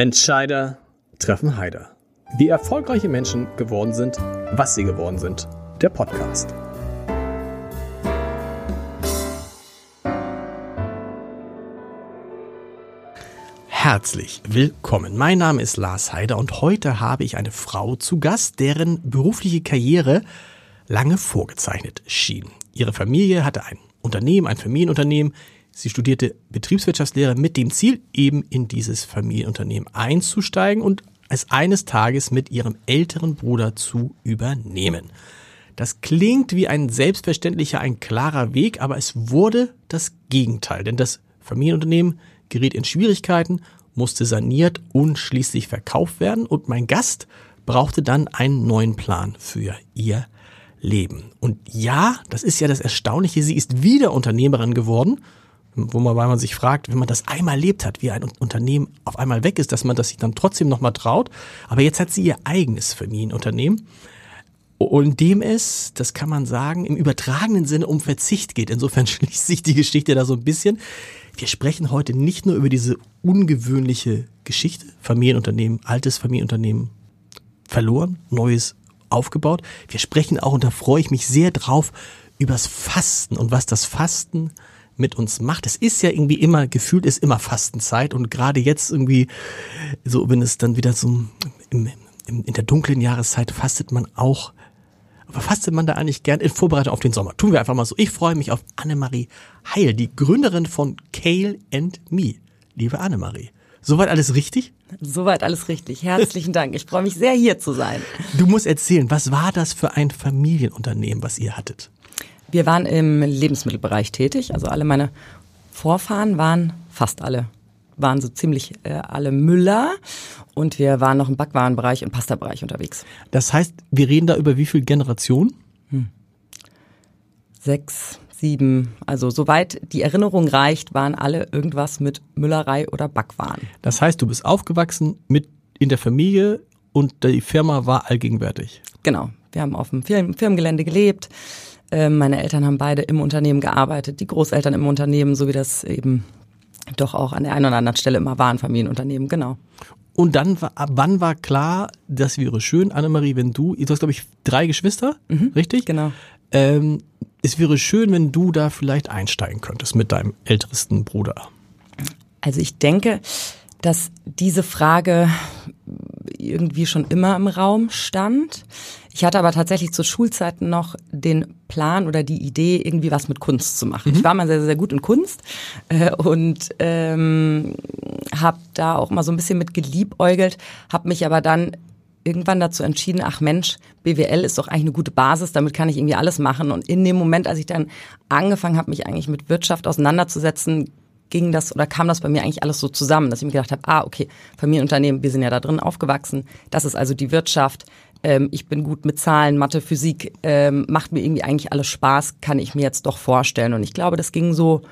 Entscheider treffen Heider. Wie erfolgreiche Menschen geworden sind, was sie geworden sind. Der Podcast. Herzlich willkommen. Mein Name ist Lars Heider und heute habe ich eine Frau zu Gast, deren berufliche Karriere lange vorgezeichnet schien. Ihre Familie hatte ein Unternehmen, ein Familienunternehmen, Sie studierte Betriebswirtschaftslehre mit dem Ziel, eben in dieses Familienunternehmen einzusteigen und es eines Tages mit ihrem älteren Bruder zu übernehmen. Das klingt wie ein selbstverständlicher, ein klarer Weg, aber es wurde das Gegenteil, denn das Familienunternehmen geriet in Schwierigkeiten, musste saniert und schließlich verkauft werden und mein Gast brauchte dann einen neuen Plan für ihr Leben. Und ja, das ist ja das Erstaunliche, sie ist wieder Unternehmerin geworden wo man, weil man sich fragt, wenn man das einmal erlebt hat, wie ein Unternehmen auf einmal weg ist, dass man das sich dann trotzdem nochmal traut. Aber jetzt hat sie ihr eigenes Familienunternehmen. Und dem es, das kann man sagen, im übertragenen Sinne um Verzicht geht. Insofern schließt sich die Geschichte da so ein bisschen. Wir sprechen heute nicht nur über diese ungewöhnliche Geschichte, Familienunternehmen, altes Familienunternehmen verloren, neues aufgebaut. Wir sprechen auch, und da freue ich mich sehr drauf, übers Fasten und was das Fasten mit uns macht. Es ist ja irgendwie immer, gefühlt ist immer Fastenzeit und gerade jetzt irgendwie, so wenn es dann wieder so im, im, in der dunklen Jahreszeit fastet man auch, aber fastet man da eigentlich gern in Vorbereitung auf den Sommer? Tun wir einfach mal so. Ich freue mich auf Annemarie Heil, die Gründerin von Kale and Me. Liebe Annemarie. Soweit alles richtig? Soweit alles richtig. Herzlichen Dank. Ich freue mich sehr, hier zu sein. Du musst erzählen, was war das für ein Familienunternehmen, was ihr hattet? Wir waren im Lebensmittelbereich tätig. Also alle meine Vorfahren waren, fast alle, waren so ziemlich äh, alle Müller. Und wir waren noch im Backwarenbereich und Pastabereich unterwegs. Das heißt, wir reden da über wie viel Generationen? Hm. Sechs, sieben. Also soweit die Erinnerung reicht, waren alle irgendwas mit Müllerei oder Backwaren. Das heißt, du bist aufgewachsen mit in der Familie und die Firma war allgegenwärtig. Genau. Wir haben auf dem Firmengelände gelebt. Ähm, meine Eltern haben beide im Unternehmen gearbeitet, die Großeltern im Unternehmen, so wie das eben doch auch an der einen oder anderen Stelle immer war, ein Familienunternehmen, genau. Und dann, war, wann war klar, das wäre schön, Annemarie, wenn du, du hast glaube ich drei Geschwister, mhm, richtig? Genau. Ähm, es wäre schön, wenn du da vielleicht einsteigen könntest mit deinem ältesten Bruder. Also ich denke, dass diese Frage irgendwie schon immer im Raum stand. Ich hatte aber tatsächlich zu Schulzeiten noch den Plan oder die Idee, irgendwie was mit Kunst zu machen. Mhm. Ich war mal sehr, sehr gut in Kunst äh, und ähm, habe da auch mal so ein bisschen mit geliebäugelt, habe mich aber dann irgendwann dazu entschieden, ach Mensch, BWL ist doch eigentlich eine gute Basis, damit kann ich irgendwie alles machen. Und in dem Moment, als ich dann angefangen habe, mich eigentlich mit Wirtschaft auseinanderzusetzen, ging das oder kam das bei mir eigentlich alles so zusammen, dass ich mir gedacht habe, ah, okay, Familienunternehmen, wir sind ja da drin aufgewachsen, das ist also die Wirtschaft, ähm, ich bin gut mit Zahlen, Mathe, Physik, ähm, macht mir irgendwie eigentlich alles Spaß, kann ich mir jetzt doch vorstellen. Und ich glaube, das ging so,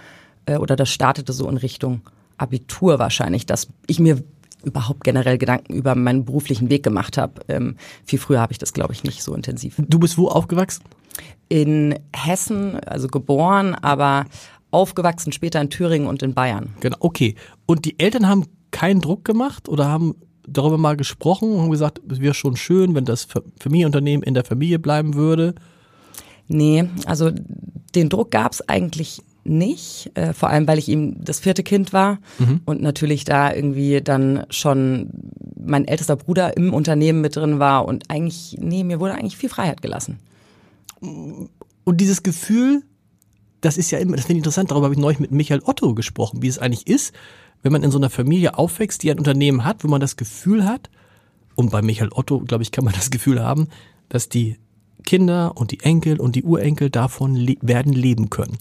äh, oder das startete so in Richtung Abitur wahrscheinlich, dass ich mir überhaupt generell Gedanken über meinen beruflichen Weg gemacht habe. Ähm, viel früher habe ich das, glaube ich, nicht so intensiv. Du bist wo aufgewachsen? In Hessen, also geboren, aber aufgewachsen später in Thüringen und in Bayern. Genau, okay. Und die Eltern haben keinen Druck gemacht oder haben darüber mal gesprochen und haben gesagt, es wäre schon schön, wenn das Familienunternehmen in der Familie bleiben würde? Nee, also den Druck gab es eigentlich nicht, äh, vor allem weil ich ihm das vierte Kind war mhm. und natürlich da irgendwie dann schon mein ältester Bruder im Unternehmen mit drin war und eigentlich, nee, mir wurde eigentlich viel Freiheit gelassen. Und dieses Gefühl, das ist ja immer, das finde ich interessant, darüber habe ich neulich mit Michael Otto gesprochen, wie es eigentlich ist, wenn man in so einer Familie aufwächst, die ein Unternehmen hat, wo man das Gefühl hat, und bei Michael Otto, glaube ich, kann man das Gefühl haben, dass die Kinder und die Enkel und die Urenkel davon le werden leben können.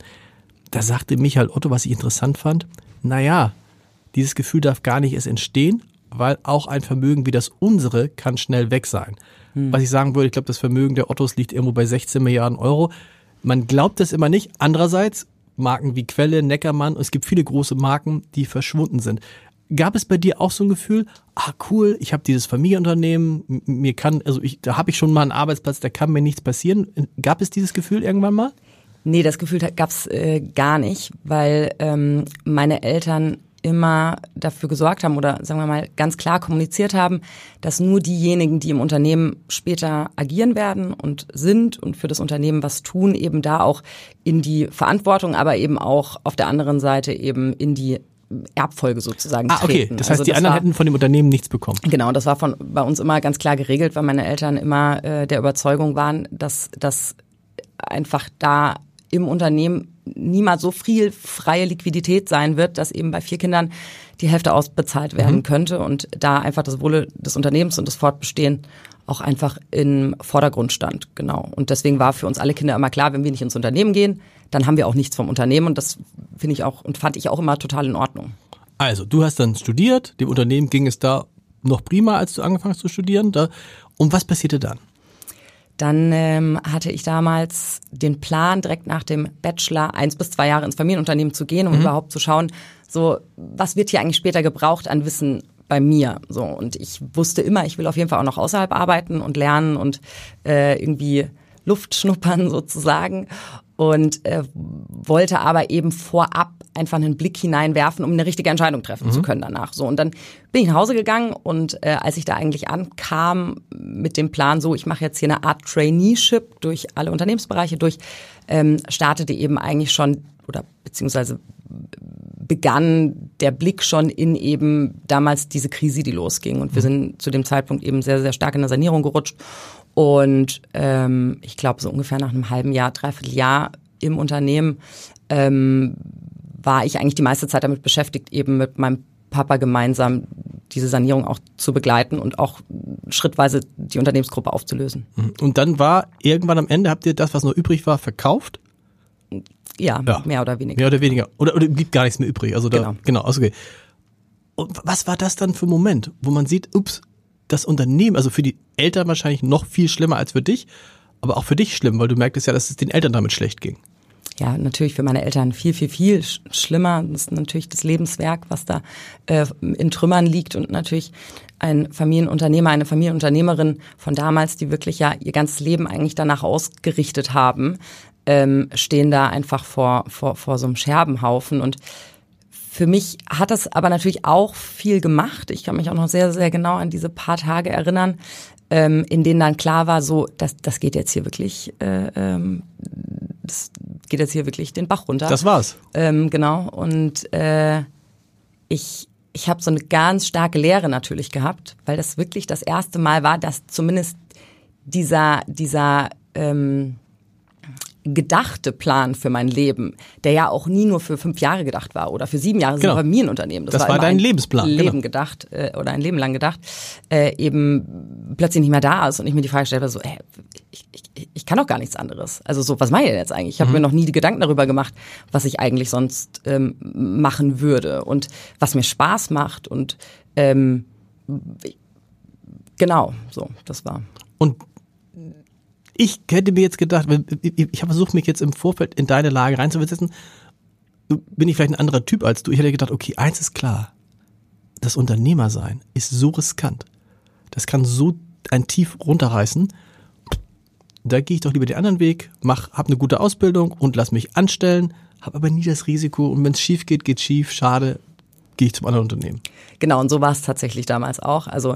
Da sagte Michael Otto, was ich interessant fand, naja, dieses Gefühl darf gar nicht erst entstehen, weil auch ein Vermögen wie das unsere kann schnell weg sein. Hm. Was ich sagen würde, ich glaube, das Vermögen der Ottos liegt irgendwo bei 16 Milliarden Euro. Man glaubt es immer nicht. Andererseits, Marken wie Quelle, Neckermann, es gibt viele große Marken, die verschwunden sind. Gab es bei dir auch so ein Gefühl, ah cool, ich habe dieses Familienunternehmen, mir kann, also ich, da habe ich schon mal einen Arbeitsplatz, da kann mir nichts passieren. Gab es dieses Gefühl irgendwann mal? Nee, das Gefühl gab's äh, gar nicht, weil ähm, meine Eltern immer dafür gesorgt haben oder sagen wir mal ganz klar kommuniziert haben, dass nur diejenigen, die im Unternehmen später agieren werden und sind und für das Unternehmen was tun, eben da auch in die Verantwortung, aber eben auch auf der anderen Seite eben in die Erbfolge sozusagen ah, okay. treten. Das heißt, also die anderen war, hätten von dem Unternehmen nichts bekommen. Genau, das war von bei uns immer ganz klar geregelt, weil meine Eltern immer äh, der Überzeugung waren, dass das einfach da im Unternehmen niemals so viel freie Liquidität sein wird, dass eben bei vier Kindern die Hälfte ausbezahlt werden mhm. könnte und da einfach das Wohle des Unternehmens und das Fortbestehen auch einfach im Vordergrund stand. Genau. Und deswegen war für uns alle Kinder immer klar, wenn wir nicht ins Unternehmen gehen, dann haben wir auch nichts vom Unternehmen und das finde ich auch und fand ich auch immer total in Ordnung. Also, du hast dann studiert, dem Unternehmen ging es da noch prima, als du angefangen hast zu studieren. Da, und was passierte dann? Dann ähm, hatte ich damals den Plan, direkt nach dem Bachelor eins bis zwei Jahre ins Familienunternehmen zu gehen, um mhm. überhaupt zu schauen, so was wird hier eigentlich später gebraucht an Wissen bei mir. So und ich wusste immer, ich will auf jeden Fall auch noch außerhalb arbeiten und lernen und äh, irgendwie Luft schnuppern sozusagen und äh, wollte aber eben vorab einfach einen Blick hineinwerfen, um eine richtige Entscheidung treffen mhm. zu können danach. So und dann bin ich nach Hause gegangen und äh, als ich da eigentlich ankam mit dem Plan, so ich mache jetzt hier eine Art Traineeship durch alle Unternehmensbereiche durch, ähm, startete eben eigentlich schon oder beziehungsweise begann der Blick schon in eben damals diese Krise, die losging. Und wir mhm. sind zu dem Zeitpunkt eben sehr, sehr stark in der Sanierung gerutscht. Und ähm, ich glaube, so ungefähr nach einem halben Jahr, dreiviertel Jahr im Unternehmen ähm, war ich eigentlich die meiste Zeit damit beschäftigt, eben mit meinem Papa gemeinsam diese Sanierung auch zu begleiten und auch schrittweise die Unternehmensgruppe aufzulösen. Mhm. Und dann war irgendwann am Ende, habt ihr das, was noch übrig war, verkauft? Ja, ja. mehr oder weniger. Mehr oder weniger. Oder, oder blieb gar nichts mehr übrig. Also da, genau. Genau, also okay. Und was war das dann für ein Moment, wo man sieht, ups, das Unternehmen, also für die Eltern wahrscheinlich noch viel schlimmer als für dich, aber auch für dich schlimm, weil du merktest ja, dass es den Eltern damit schlecht ging. Ja, natürlich für meine Eltern viel, viel, viel schlimmer. Das ist natürlich das Lebenswerk, was da äh, in Trümmern liegt und natürlich ein Familienunternehmer, eine Familienunternehmerin von damals, die wirklich ja ihr ganzes Leben eigentlich danach ausgerichtet haben, ähm, stehen da einfach vor, vor, vor so einem Scherbenhaufen und für mich hat das aber natürlich auch viel gemacht. Ich kann mich auch noch sehr, sehr genau an diese paar Tage erinnern, ähm, in denen dann klar war, so, das, das geht jetzt hier wirklich, äh, ähm, das geht jetzt hier wirklich den Bach runter. Das war's. Ähm, genau. Und äh, ich, ich habe so eine ganz starke Lehre natürlich gehabt, weil das wirklich das erste Mal war, dass zumindest dieser, dieser ähm, gedachte Plan für mein Leben, der ja auch nie nur für fünf Jahre gedacht war oder für sieben Jahre, das genau. ein Familienunternehmen. Das, das war, war dein Lebensplan. Leben genau. gedacht äh, oder ein Leben lang gedacht, äh, eben plötzlich nicht mehr da ist und ich mir die Frage stelle, so, ey, ich, ich, ich kann doch gar nichts anderes. Also so, was mache ich denn jetzt eigentlich? Ich habe mhm. mir noch nie die Gedanken darüber gemacht, was ich eigentlich sonst ähm, machen würde und was mir Spaß macht und ähm, genau, so, das war. Und ich hätte mir jetzt gedacht, ich habe versucht, mich jetzt im Vorfeld in deine Lage reinzuversetzen. Bin ich vielleicht ein anderer Typ als du? Ich hätte gedacht, okay, eins ist klar. Das Unternehmersein ist so riskant. Das kann so ein Tief runterreißen. Da gehe ich doch lieber den anderen Weg, mach, hab eine gute Ausbildung und lass mich anstellen, habe aber nie das Risiko und wenn es schief geht, geht schief, schade, gehe ich zum anderen Unternehmen. Genau, und so war es tatsächlich damals auch. Also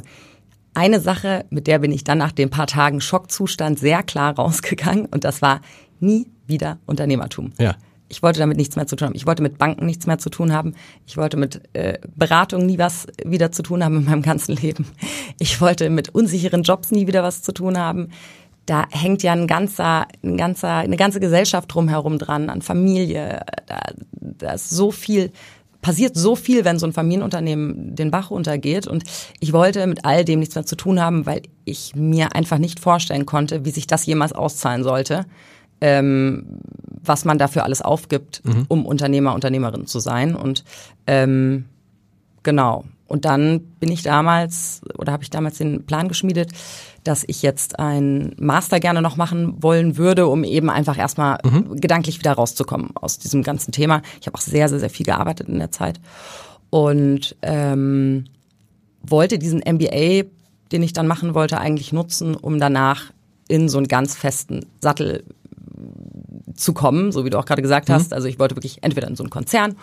eine Sache, mit der bin ich dann nach den paar Tagen Schockzustand sehr klar rausgegangen und das war nie wieder Unternehmertum. Ja. Ich wollte damit nichts mehr zu tun haben. Ich wollte mit Banken nichts mehr zu tun haben. Ich wollte mit äh, Beratung nie was wieder zu tun haben in meinem ganzen Leben. Ich wollte mit unsicheren Jobs nie wieder was zu tun haben. Da hängt ja ein ganzer, ein ganzer, eine ganze Gesellschaft drumherum dran, an Familie. Da, da ist so viel passiert so viel, wenn so ein Familienunternehmen den Bach untergeht. Und ich wollte mit all dem nichts mehr zu tun haben, weil ich mir einfach nicht vorstellen konnte, wie sich das jemals auszahlen sollte. Ähm, was man dafür alles aufgibt, mhm. um Unternehmer, Unternehmerin zu sein. Und ähm, genau. Und dann bin ich damals oder habe ich damals den Plan geschmiedet, dass ich jetzt ein Master gerne noch machen wollen würde, um eben einfach erstmal mhm. gedanklich wieder rauszukommen aus diesem ganzen Thema. Ich habe auch sehr, sehr, sehr viel gearbeitet in der Zeit und ähm, wollte diesen MBA, den ich dann machen wollte, eigentlich nutzen, um danach in so einen ganz festen Sattel zu kommen, so wie du auch gerade gesagt mhm. hast. Also ich wollte wirklich entweder in so einen Konzern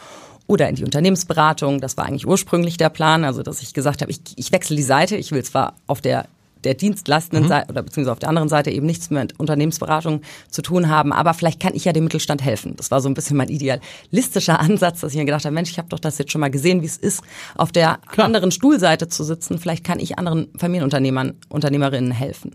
oder in die Unternehmensberatung. Das war eigentlich ursprünglich der Plan, also dass ich gesagt habe, ich, ich wechsle die Seite. Ich will zwar auf der der dienstleistenden mhm. Seite oder beziehungsweise auf der anderen Seite eben nichts mit Unternehmensberatung zu tun haben. Aber vielleicht kann ich ja dem Mittelstand helfen. Das war so ein bisschen mein idealistischer Ansatz, dass ich mir gedacht habe, Mensch, ich habe doch das jetzt schon mal gesehen, wie es ist, auf der Klar. anderen Stuhlseite zu sitzen. Vielleicht kann ich anderen Familienunternehmern, Unternehmerinnen helfen.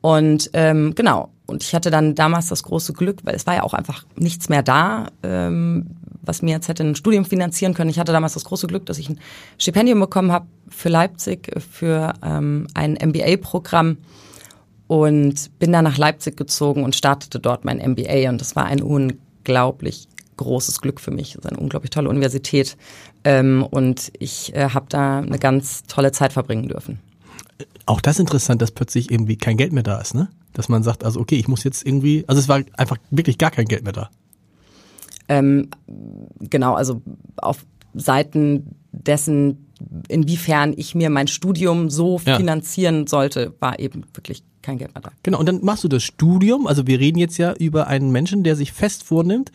Und ähm, genau, und ich hatte dann damals das große Glück, weil es war ja auch einfach nichts mehr da, ähm, was mir jetzt hätte ein Studium finanzieren können. Ich hatte damals das große Glück, dass ich ein Stipendium bekommen habe für Leipzig für ähm, ein MBA-Programm und bin dann nach Leipzig gezogen und startete dort mein MBA und das war ein unglaublich großes Glück für mich. Es ist eine unglaublich tolle Universität ähm, und ich äh, habe da eine ganz tolle Zeit verbringen dürfen. Auch das ist interessant, dass plötzlich irgendwie kein Geld mehr da ist, ne? Dass man sagt, also okay, ich muss jetzt irgendwie, also es war einfach wirklich gar kein Geld mehr da. Ähm, genau, also auf Seiten dessen, inwiefern ich mir mein Studium so ja. finanzieren sollte, war eben wirklich kein Geld mehr da. Genau, und dann machst du das Studium, also wir reden jetzt ja über einen Menschen, der sich fest vornimmt,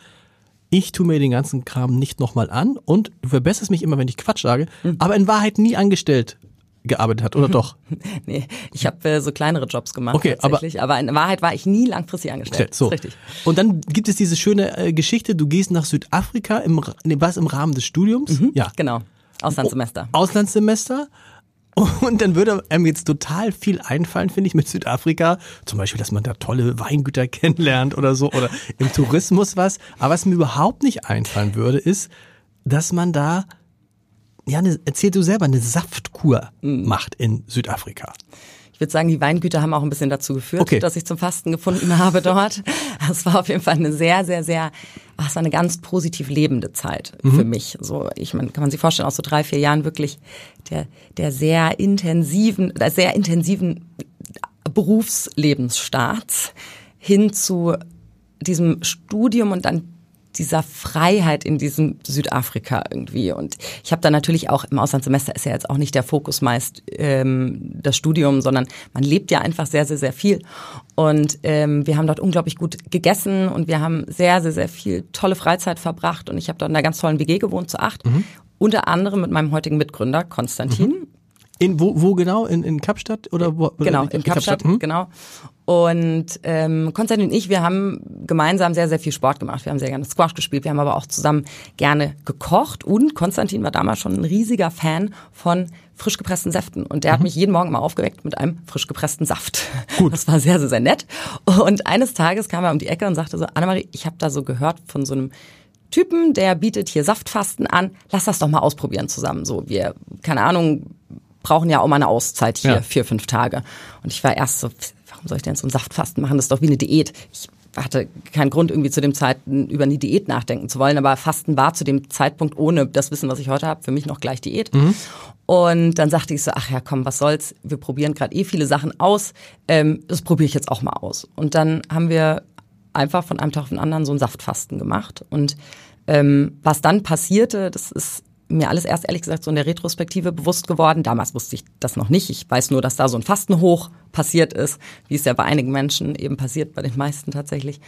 ich tue mir den ganzen Kram nicht nochmal an und du verbesserst mich immer, wenn ich Quatsch sage, mhm. aber in Wahrheit nie angestellt gearbeitet hat, oder doch? nee, ich habe äh, so kleinere Jobs gemacht okay, tatsächlich, aber, aber, in Wahrheit war ich nie langfristig angestellt. So. Richtig. Und dann gibt es diese schöne äh, Geschichte, du gehst nach Südafrika, im, nee, was im Rahmen des Studiums? Mhm, ja. Genau, Auslandssemester. O Auslandssemester. Und dann würde einem jetzt total viel einfallen, finde ich, mit Südafrika. Zum Beispiel, dass man da tolle Weingüter kennenlernt oder so oder im Tourismus was. Aber was mir überhaupt nicht einfallen würde, ist, dass man da ja, eine, erzähl du selber, eine Saftkur mhm. macht in Südafrika. Ich würde sagen, die Weingüter haben auch ein bisschen dazu geführt, okay. dass ich zum Fasten gefunden habe dort. Es war auf jeden Fall eine sehr, sehr, sehr, ach, es war eine ganz positiv lebende Zeit mhm. für mich. So, ich meine, kann man sich vorstellen, aus so drei, vier Jahren wirklich der, der sehr intensiven, der sehr intensiven Berufslebensstart hin zu diesem Studium und dann dieser Freiheit in diesem Südafrika irgendwie. Und ich habe da natürlich auch im Auslandssemester ist ja jetzt auch nicht der Fokus meist ähm, das Studium, sondern man lebt ja einfach sehr, sehr, sehr viel. Und ähm, wir haben dort unglaublich gut gegessen und wir haben sehr, sehr, sehr viel tolle Freizeit verbracht. Und ich habe dort in einer ganz tollen WG gewohnt zu acht. Mhm. Unter anderem mit meinem heutigen Mitgründer Konstantin. Mhm. In wo, wo genau? In, in Kapstadt oder wo? Genau, in Kapstadt, Kapstadt hm? genau. Und ähm, Konstantin und ich, wir haben gemeinsam sehr, sehr viel Sport gemacht. Wir haben sehr gerne Squash gespielt, wir haben aber auch zusammen gerne gekocht. Und Konstantin war damals schon ein riesiger Fan von frisch gepressten Säften. Und der mhm. hat mich jeden Morgen mal aufgeweckt mit einem frisch gepressten Saft. Gut. Das war sehr, sehr, sehr nett. Und eines Tages kam er um die Ecke und sagte so, Annemarie, ich habe da so gehört von so einem Typen, der bietet hier Saftfasten an. Lass das doch mal ausprobieren zusammen. So, wir, keine Ahnung, brauchen ja auch mal eine Auszeit hier, ja. vier, fünf Tage. Und ich war erst so, warum soll ich denn so ein Saftfasten machen? Das ist doch wie eine Diät. Ich hatte keinen Grund, irgendwie zu dem Zeitpunkt über eine Diät nachdenken zu wollen, aber Fasten war zu dem Zeitpunkt ohne das Wissen, was ich heute habe, für mich noch gleich Diät. Mhm. Und dann sagte ich so, ach ja, komm, was soll's, wir probieren gerade eh viele Sachen aus, ähm, das probiere ich jetzt auch mal aus. Und dann haben wir einfach von einem Tag auf den anderen so ein Saftfasten gemacht. Und ähm, was dann passierte, das ist mir alles erst ehrlich gesagt so in der Retrospektive bewusst geworden. Damals wusste ich das noch nicht. Ich weiß nur, dass da so ein Fastenhoch passiert ist, wie es ja bei einigen Menschen eben passiert, bei den meisten tatsächlich.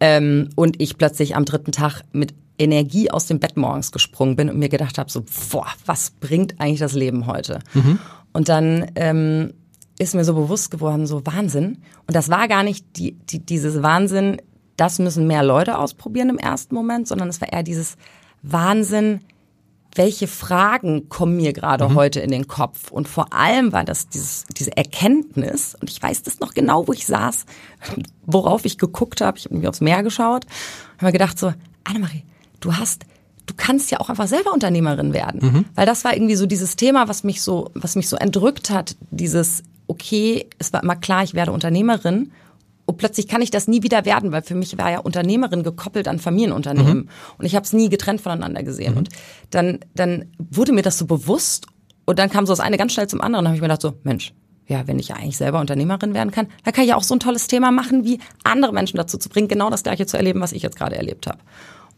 Ähm, und ich plötzlich am dritten Tag mit Energie aus dem Bett morgens gesprungen bin und mir gedacht habe, so, boah, was bringt eigentlich das Leben heute? Mhm. Und dann ähm, ist mir so bewusst geworden, so Wahnsinn. Und das war gar nicht die, die, dieses Wahnsinn, das müssen mehr Leute ausprobieren im ersten Moment, sondern es war eher dieses Wahnsinn, welche Fragen kommen mir gerade mhm. heute in den Kopf? Und vor allem war das dieses, diese Erkenntnis, und ich weiß das noch genau, wo ich saß, worauf ich geguckt habe, ich habe mir aufs Meer geschaut, habe mir gedacht so, Annemarie, du hast du kannst ja auch einfach selber Unternehmerin werden, mhm. weil das war irgendwie so dieses Thema, was mich so was mich so entrückt hat, dieses okay, es war immer klar, ich werde Unternehmerin und plötzlich kann ich das nie wieder werden, weil für mich war ja Unternehmerin gekoppelt an Familienunternehmen. Mhm. Und ich habe es nie getrennt voneinander gesehen. Mhm. Und dann, dann wurde mir das so bewusst und dann kam so das eine ganz schnell zum anderen. Und habe ich mir gedacht so, Mensch, ja, wenn ich ja eigentlich selber Unternehmerin werden kann, dann kann ich ja auch so ein tolles Thema machen, wie andere Menschen dazu zu bringen, genau das gleiche zu erleben, was ich jetzt gerade erlebt habe.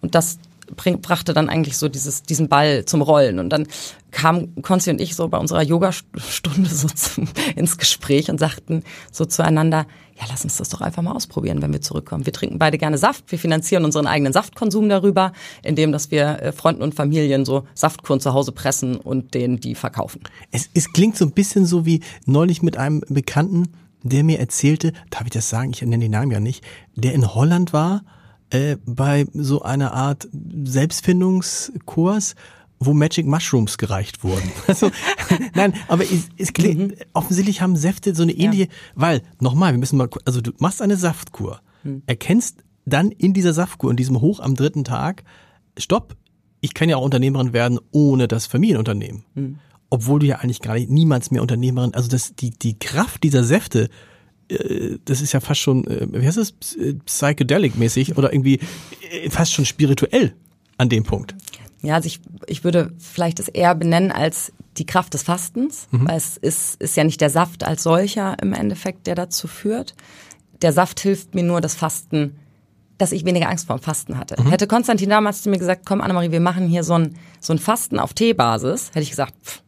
Und das bring, brachte dann eigentlich so dieses, diesen Ball zum Rollen. Und dann kamen Konzi und ich so bei unserer Yogastunde so zum, ins Gespräch und sagten so zueinander, ja, lass uns das doch einfach mal ausprobieren, wenn wir zurückkommen. Wir trinken beide gerne Saft, wir finanzieren unseren eigenen Saftkonsum darüber, indem dass wir äh, Freunden und Familien so Saftkuren zu Hause pressen und denen die verkaufen. Es, es klingt so ein bisschen so wie neulich mit einem Bekannten, der mir erzählte, darf ich das sagen, ich nenne den Namen ja nicht, der in Holland war äh, bei so einer Art Selbstfindungskurs, wo Magic Mushrooms gereicht wurden. Also, nein, aber es, es mhm. offensichtlich haben Säfte so eine ähnliche, ja. weil, nochmal, wir müssen mal, also du machst eine Saftkur, mhm. erkennst dann in dieser Saftkur, in diesem Hoch am dritten Tag, stopp, ich kann ja auch Unternehmerin werden ohne das Familienunternehmen. Mhm. Obwohl du ja eigentlich gar nicht, niemals mehr Unternehmerin, also das, die, die Kraft dieser Säfte, äh, das ist ja fast schon, äh, wie heißt das, psychedelic-mäßig oder irgendwie äh, fast schon spirituell an dem Punkt. Ja, also ich, ich würde vielleicht es eher benennen als die Kraft des Fastens, mhm. weil es ist, ist ja nicht der Saft als solcher im Endeffekt, der dazu führt. Der Saft hilft mir nur, das Fasten, dass ich weniger Angst vor dem Fasten hatte. Mhm. Hätte Konstantin damals zu mir gesagt, komm Annemarie, wir machen hier so ein, so ein Fasten auf Teebasis, hätte ich gesagt, pff,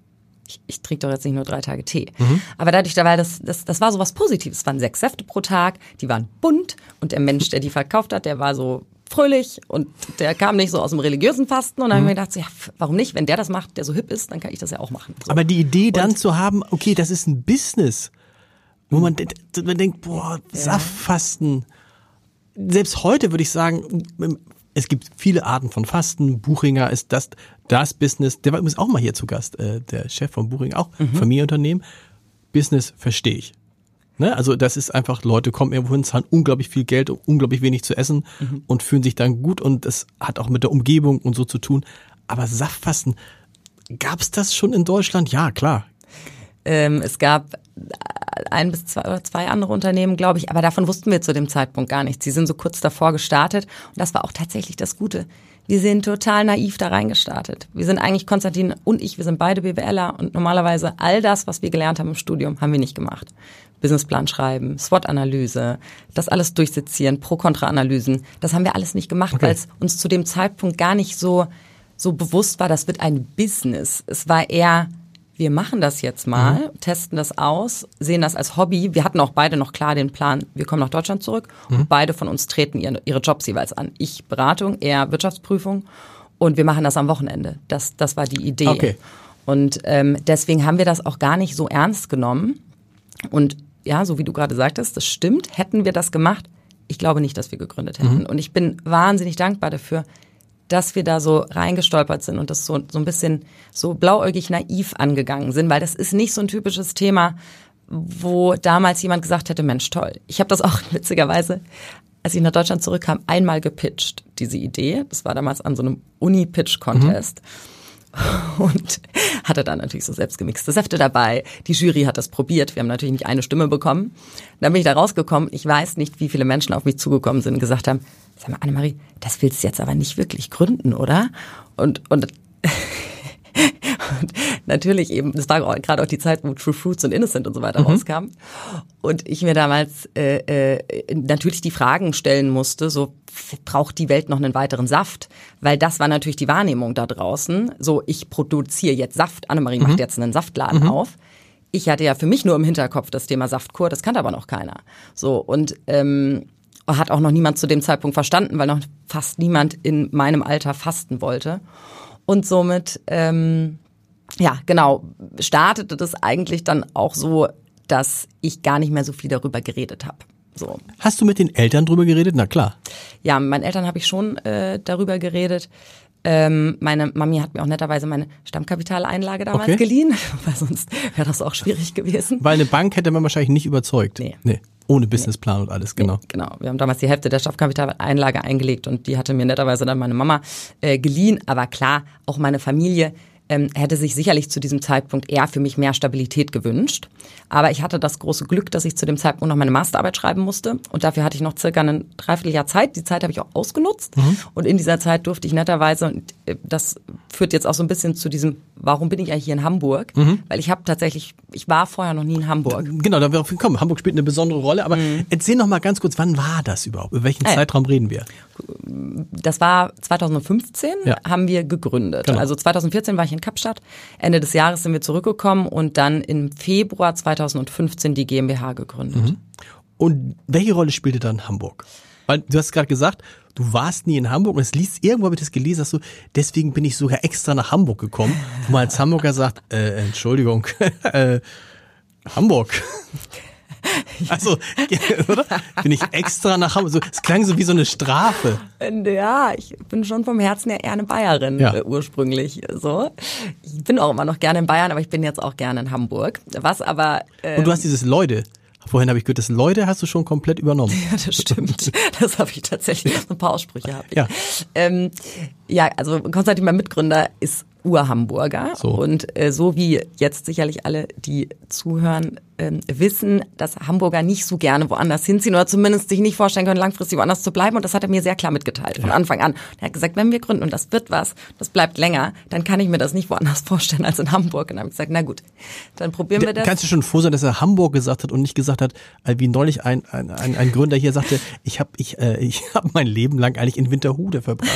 ich, ich trinke doch jetzt nicht nur drei Tage Tee. Mhm. Aber dadurch, weil das, das, das war so was Positives. Es waren sechs Säfte pro Tag, die waren bunt und der Mensch, der die verkauft hat, der war so fröhlich und der kam nicht so aus dem religiösen Fasten und dann mhm. habe ich mir gedacht, ja, warum nicht? Wenn der das macht, der so hip ist, dann kann ich das ja auch machen. So. Aber die Idee dann und, zu haben, okay, das ist ein Business, wo man, man denkt, boah, ja. Saftfasten. Selbst heute würde ich sagen, es gibt viele Arten von Fasten. Buchinger ist das, das Business. Der war übrigens auch mal hier zu Gast, äh, der Chef von Buchinger, auch mhm. Familienunternehmen. Business verstehe ich. Ne? Also das ist einfach, Leute kommen irgendwo hin, zahlen unglaublich viel Geld, um unglaublich wenig zu essen mhm. und fühlen sich dann gut und das hat auch mit der Umgebung und so zu tun. Aber Saftfasten, gab es das schon in Deutschland? Ja, klar. Ähm, es gab ein bis zwei, zwei andere Unternehmen, glaube ich, aber davon wussten wir zu dem Zeitpunkt gar nichts. Sie sind so kurz davor gestartet und das war auch tatsächlich das Gute. Wir sind total naiv da reingestartet. Wir sind eigentlich, Konstantin und ich, wir sind beide BWLer und normalerweise all das, was wir gelernt haben im Studium, haben wir nicht gemacht. Businessplan schreiben, SWOT-Analyse, das alles durchsezieren, Pro-Kontra-Analysen. Das haben wir alles nicht gemacht, okay. weil es uns zu dem Zeitpunkt gar nicht so, so bewusst war, das wird ein Business. Es war eher, wir machen das jetzt mal, mhm. testen das aus, sehen das als Hobby. Wir hatten auch beide noch klar den Plan, wir kommen nach Deutschland zurück mhm. und beide von uns treten ihre, ihre Jobs jeweils an. Ich Beratung, er Wirtschaftsprüfung und wir machen das am Wochenende. Das, das war die Idee. Okay. Und ähm, deswegen haben wir das auch gar nicht so ernst genommen. Und ja, so wie du gerade sagtest, das stimmt. Hätten wir das gemacht, ich glaube nicht, dass wir gegründet hätten. Mhm. Und ich bin wahnsinnig dankbar dafür, dass wir da so reingestolpert sind und das so, so ein bisschen so blauäugig naiv angegangen sind, weil das ist nicht so ein typisches Thema, wo damals jemand gesagt hätte, Mensch, toll. Ich habe das auch witzigerweise, als ich nach Deutschland zurückkam, einmal gepitcht, diese Idee. Das war damals an so einem Uni-Pitch-Contest. Mhm und hatte dann natürlich so selbstgemixte Säfte dabei. Die Jury hat das probiert. Wir haben natürlich nicht eine Stimme bekommen. Dann bin ich da rausgekommen. Ich weiß nicht, wie viele Menschen auf mich zugekommen sind und gesagt haben, sag mal, Annemarie, das willst du jetzt aber nicht wirklich gründen, oder? Und, und und natürlich eben, das war gerade auch die Zeit, wo True Fruits und Innocent und so weiter mhm. rauskamen. Und ich mir damals äh, äh, natürlich die Fragen stellen musste, so braucht die Welt noch einen weiteren Saft? Weil das war natürlich die Wahrnehmung da draußen. So, ich produziere jetzt Saft, Annemarie mhm. macht jetzt einen Saftladen mhm. auf. Ich hatte ja für mich nur im Hinterkopf das Thema Saftkur, das kannte aber noch keiner. So, und ähm, hat auch noch niemand zu dem Zeitpunkt verstanden, weil noch fast niemand in meinem Alter fasten wollte. Und somit, ähm, ja, genau, startete das eigentlich dann auch so, dass ich gar nicht mehr so viel darüber geredet habe. So. Hast du mit den Eltern drüber geredet? Na klar. Ja, mit meinen Eltern habe ich schon äh, darüber geredet. Ähm, meine Mami hat mir auch netterweise meine Stammkapitaleinlage damals okay. geliehen, weil sonst wäre das auch schwierig gewesen. Weil eine Bank hätte man wahrscheinlich nicht überzeugt. Nee. nee. Ohne Businessplan nee. und alles, genau. Nee, genau. Wir haben damals die Hälfte der Stammkapitaleinlage eingelegt und die hatte mir netterweise dann meine Mama äh, geliehen. Aber klar, auch meine Familie ähm, hätte sich sicherlich zu diesem Zeitpunkt eher für mich mehr Stabilität gewünscht. Aber ich hatte das große Glück, dass ich zu dem Zeitpunkt noch meine Masterarbeit schreiben musste. Und dafür hatte ich noch circa ein Dreivierteljahr Zeit. Die Zeit habe ich auch ausgenutzt. Mhm. Und in dieser Zeit durfte ich netterweise, und das führt jetzt auch so ein bisschen zu diesem, warum bin ich eigentlich hier in Hamburg? Mhm. Weil ich habe tatsächlich, ich war vorher noch nie in Hamburg. Genau, da wir kommen. Hamburg spielt eine besondere Rolle. Aber erzähl noch mal ganz kurz, wann war das überhaupt? Über welchen ja. Zeitraum reden wir? Das war 2015, Ja. haben wir gegründet. Genau. Also 2014 war ich in Kapstadt, Ende des Jahres sind wir zurückgekommen und dann im Februar 2015 die GmbH gegründet. Und welche Rolle spielte dann Hamburg? Weil du hast gerade gesagt, du warst nie in Hamburg und es liest irgendwo habe ich das gelesen, dass du deswegen bin ich sogar extra nach Hamburg gekommen, wo man als Hamburger sagt, äh, Entschuldigung, äh, Hamburg. Also, oder? Bin ich extra nach Hamburg. Es klang so wie so eine Strafe. Äh, Ja, ich bin schon vom Herzen her eher eine Bayerin Ja. äh, ursprünglich. So, ich bin auch immer noch gerne in Bayern, aber ich bin jetzt auch gerne in Hamburg. Was aber äh, Und du hast dieses Leute. Vorhin habe ich gehört, das Leute hast du schon komplett übernommen. Ja, das stimmt. Das habe ich tatsächlich. Ein paar Aussprüche habe ich. Ja. Ähm, ja, also Konstantin, mein Mitgründer, ist Ur-Hamburger. So. Und äh, so wie jetzt sicherlich alle, die zuhören, ähm, wissen, dass Hamburger nicht so gerne woanders hinziehen oder zumindest sich nicht vorstellen können, langfristig woanders zu bleiben. Und das hat er mir sehr klar mitgeteilt von Anfang an. Er hat gesagt, wenn wir gründen und das wird was, das bleibt länger, dann kann ich mir das nicht woanders vorstellen als in Hamburg. Und dann habe ich gesagt, na gut, dann probieren wir das. Kannst du schon froh sein, dass er Hamburg gesagt hat und nicht gesagt hat, äh, wie neulich ein, ein, ein, ein Gründer hier sagte, ich habe ich, äh, ich hab mein Leben lang eigentlich in Winterhude verbracht.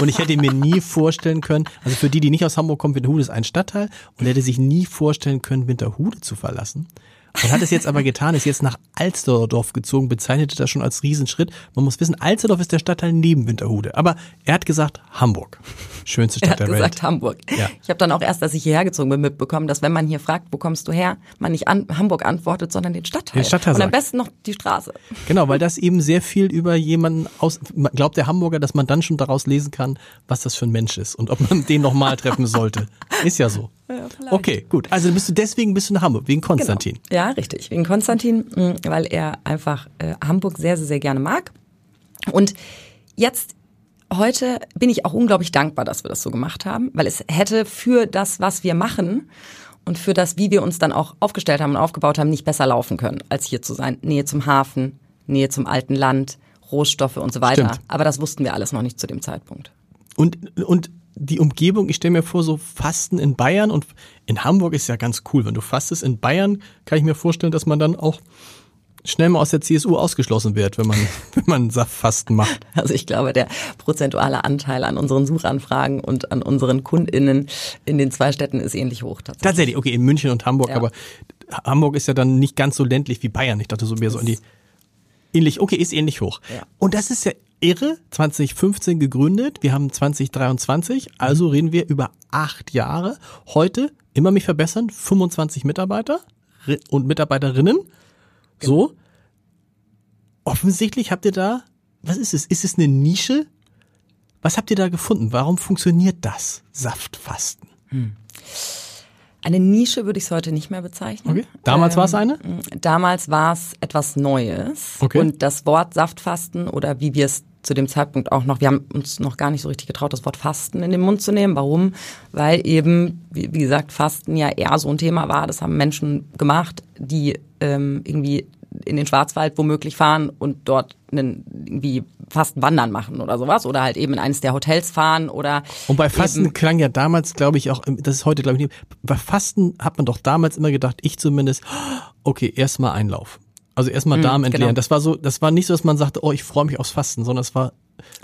Und ich hätte mir nie vorstellen können, also für die, die nicht aus Hamburg kommen, Winterhude ist ein Stadtteil und er hätte sich nie vorstellen können, Winterhude zu verlassen. Und hat es jetzt aber getan, ist jetzt nach Alsterdorf gezogen, bezeichnete das schon als Riesenschritt. Man muss wissen, Alsterdorf ist der Stadtteil neben Winterhude. Aber er hat gesagt, Hamburg. Schönste Er Stadt hat der gesagt Welt. Hamburg. Ja. Ich habe dann auch erst, als ich hierher gezogen bin, mitbekommen, dass wenn man hier fragt, wo kommst du her, man nicht an Hamburg antwortet, sondern den Stadtteil. Den Stadtteil Und am besten noch die Straße. Genau, weil das eben sehr viel über jemanden aus, glaubt der Hamburger, dass man dann schon daraus lesen kann, was das für ein Mensch ist und ob man den nochmal treffen sollte. Ist ja so. Vielleicht. Okay, gut. Also bist du deswegen bist du nach Hamburg, wegen Konstantin. Genau. Ja, richtig. Wegen Konstantin, mh, weil er einfach äh, Hamburg sehr, sehr, sehr gerne mag. Und jetzt heute bin ich auch unglaublich dankbar, dass wir das so gemacht haben, weil es hätte für das, was wir machen und für das, wie wir uns dann auch aufgestellt haben und aufgebaut haben, nicht besser laufen können, als hier zu sein. Nähe zum Hafen, Nähe zum alten Land, Rohstoffe und so weiter. Stimmt. Aber das wussten wir alles noch nicht zu dem Zeitpunkt. Und, und die Umgebung, ich stelle mir vor, so Fasten in Bayern und in Hamburg ist ja ganz cool. Wenn du fastest in Bayern, kann ich mir vorstellen, dass man dann auch schnell mal aus der CSU ausgeschlossen wird, wenn man, wenn man Fasten macht. Also ich glaube, der prozentuale Anteil an unseren Suchanfragen und an unseren KundInnen in den zwei Städten ist ähnlich hoch tatsächlich. Tatsächlich, okay, in München und Hamburg, Ja. aber Hamburg ist ja dann nicht ganz so ländlich wie Bayern. Ich dachte so mehr so in die ähnlich, okay, ist ähnlich hoch. Ja. Und das ist ja irre, 2015 gegründet, wir haben 2023, also reden wir über acht Jahre. Heute, immer mich verbessern, 25 Mitarbeiter und Mitarbeiterinnen. So. Offensichtlich habt ihr da, was ist es? Ist es eine Nische? Was habt ihr da gefunden? Warum funktioniert das? Saftfasten. Eine Nische würde ich es heute nicht mehr bezeichnen. Okay. Damals war es eine? Damals war es etwas Neues. Okay. Und das Wort Saftfasten oder wie wir es zu dem Zeitpunkt auch noch, wir haben uns noch gar nicht so richtig getraut, das Wort Fasten in den Mund zu nehmen. Warum? Weil eben, wie, wie gesagt, Fasten ja eher so ein Thema war. Das haben Menschen gemacht, die ähm, irgendwie in den Schwarzwald womöglich fahren und dort einen, irgendwie Fasten wandern machen oder sowas. Oder halt eben in eines der Hotels fahren oder Und bei Fasten klang ja damals, glaube ich, auch, das ist heute, glaube ich, nicht. Bei Fasten hat man doch damals immer gedacht, ich zumindest, okay, erstmal Einlauf. Also erstmal Darm entleeren. genau. Das war so, das war nicht so, dass man sagte, oh, ich freue mich aufs Fasten, sondern es war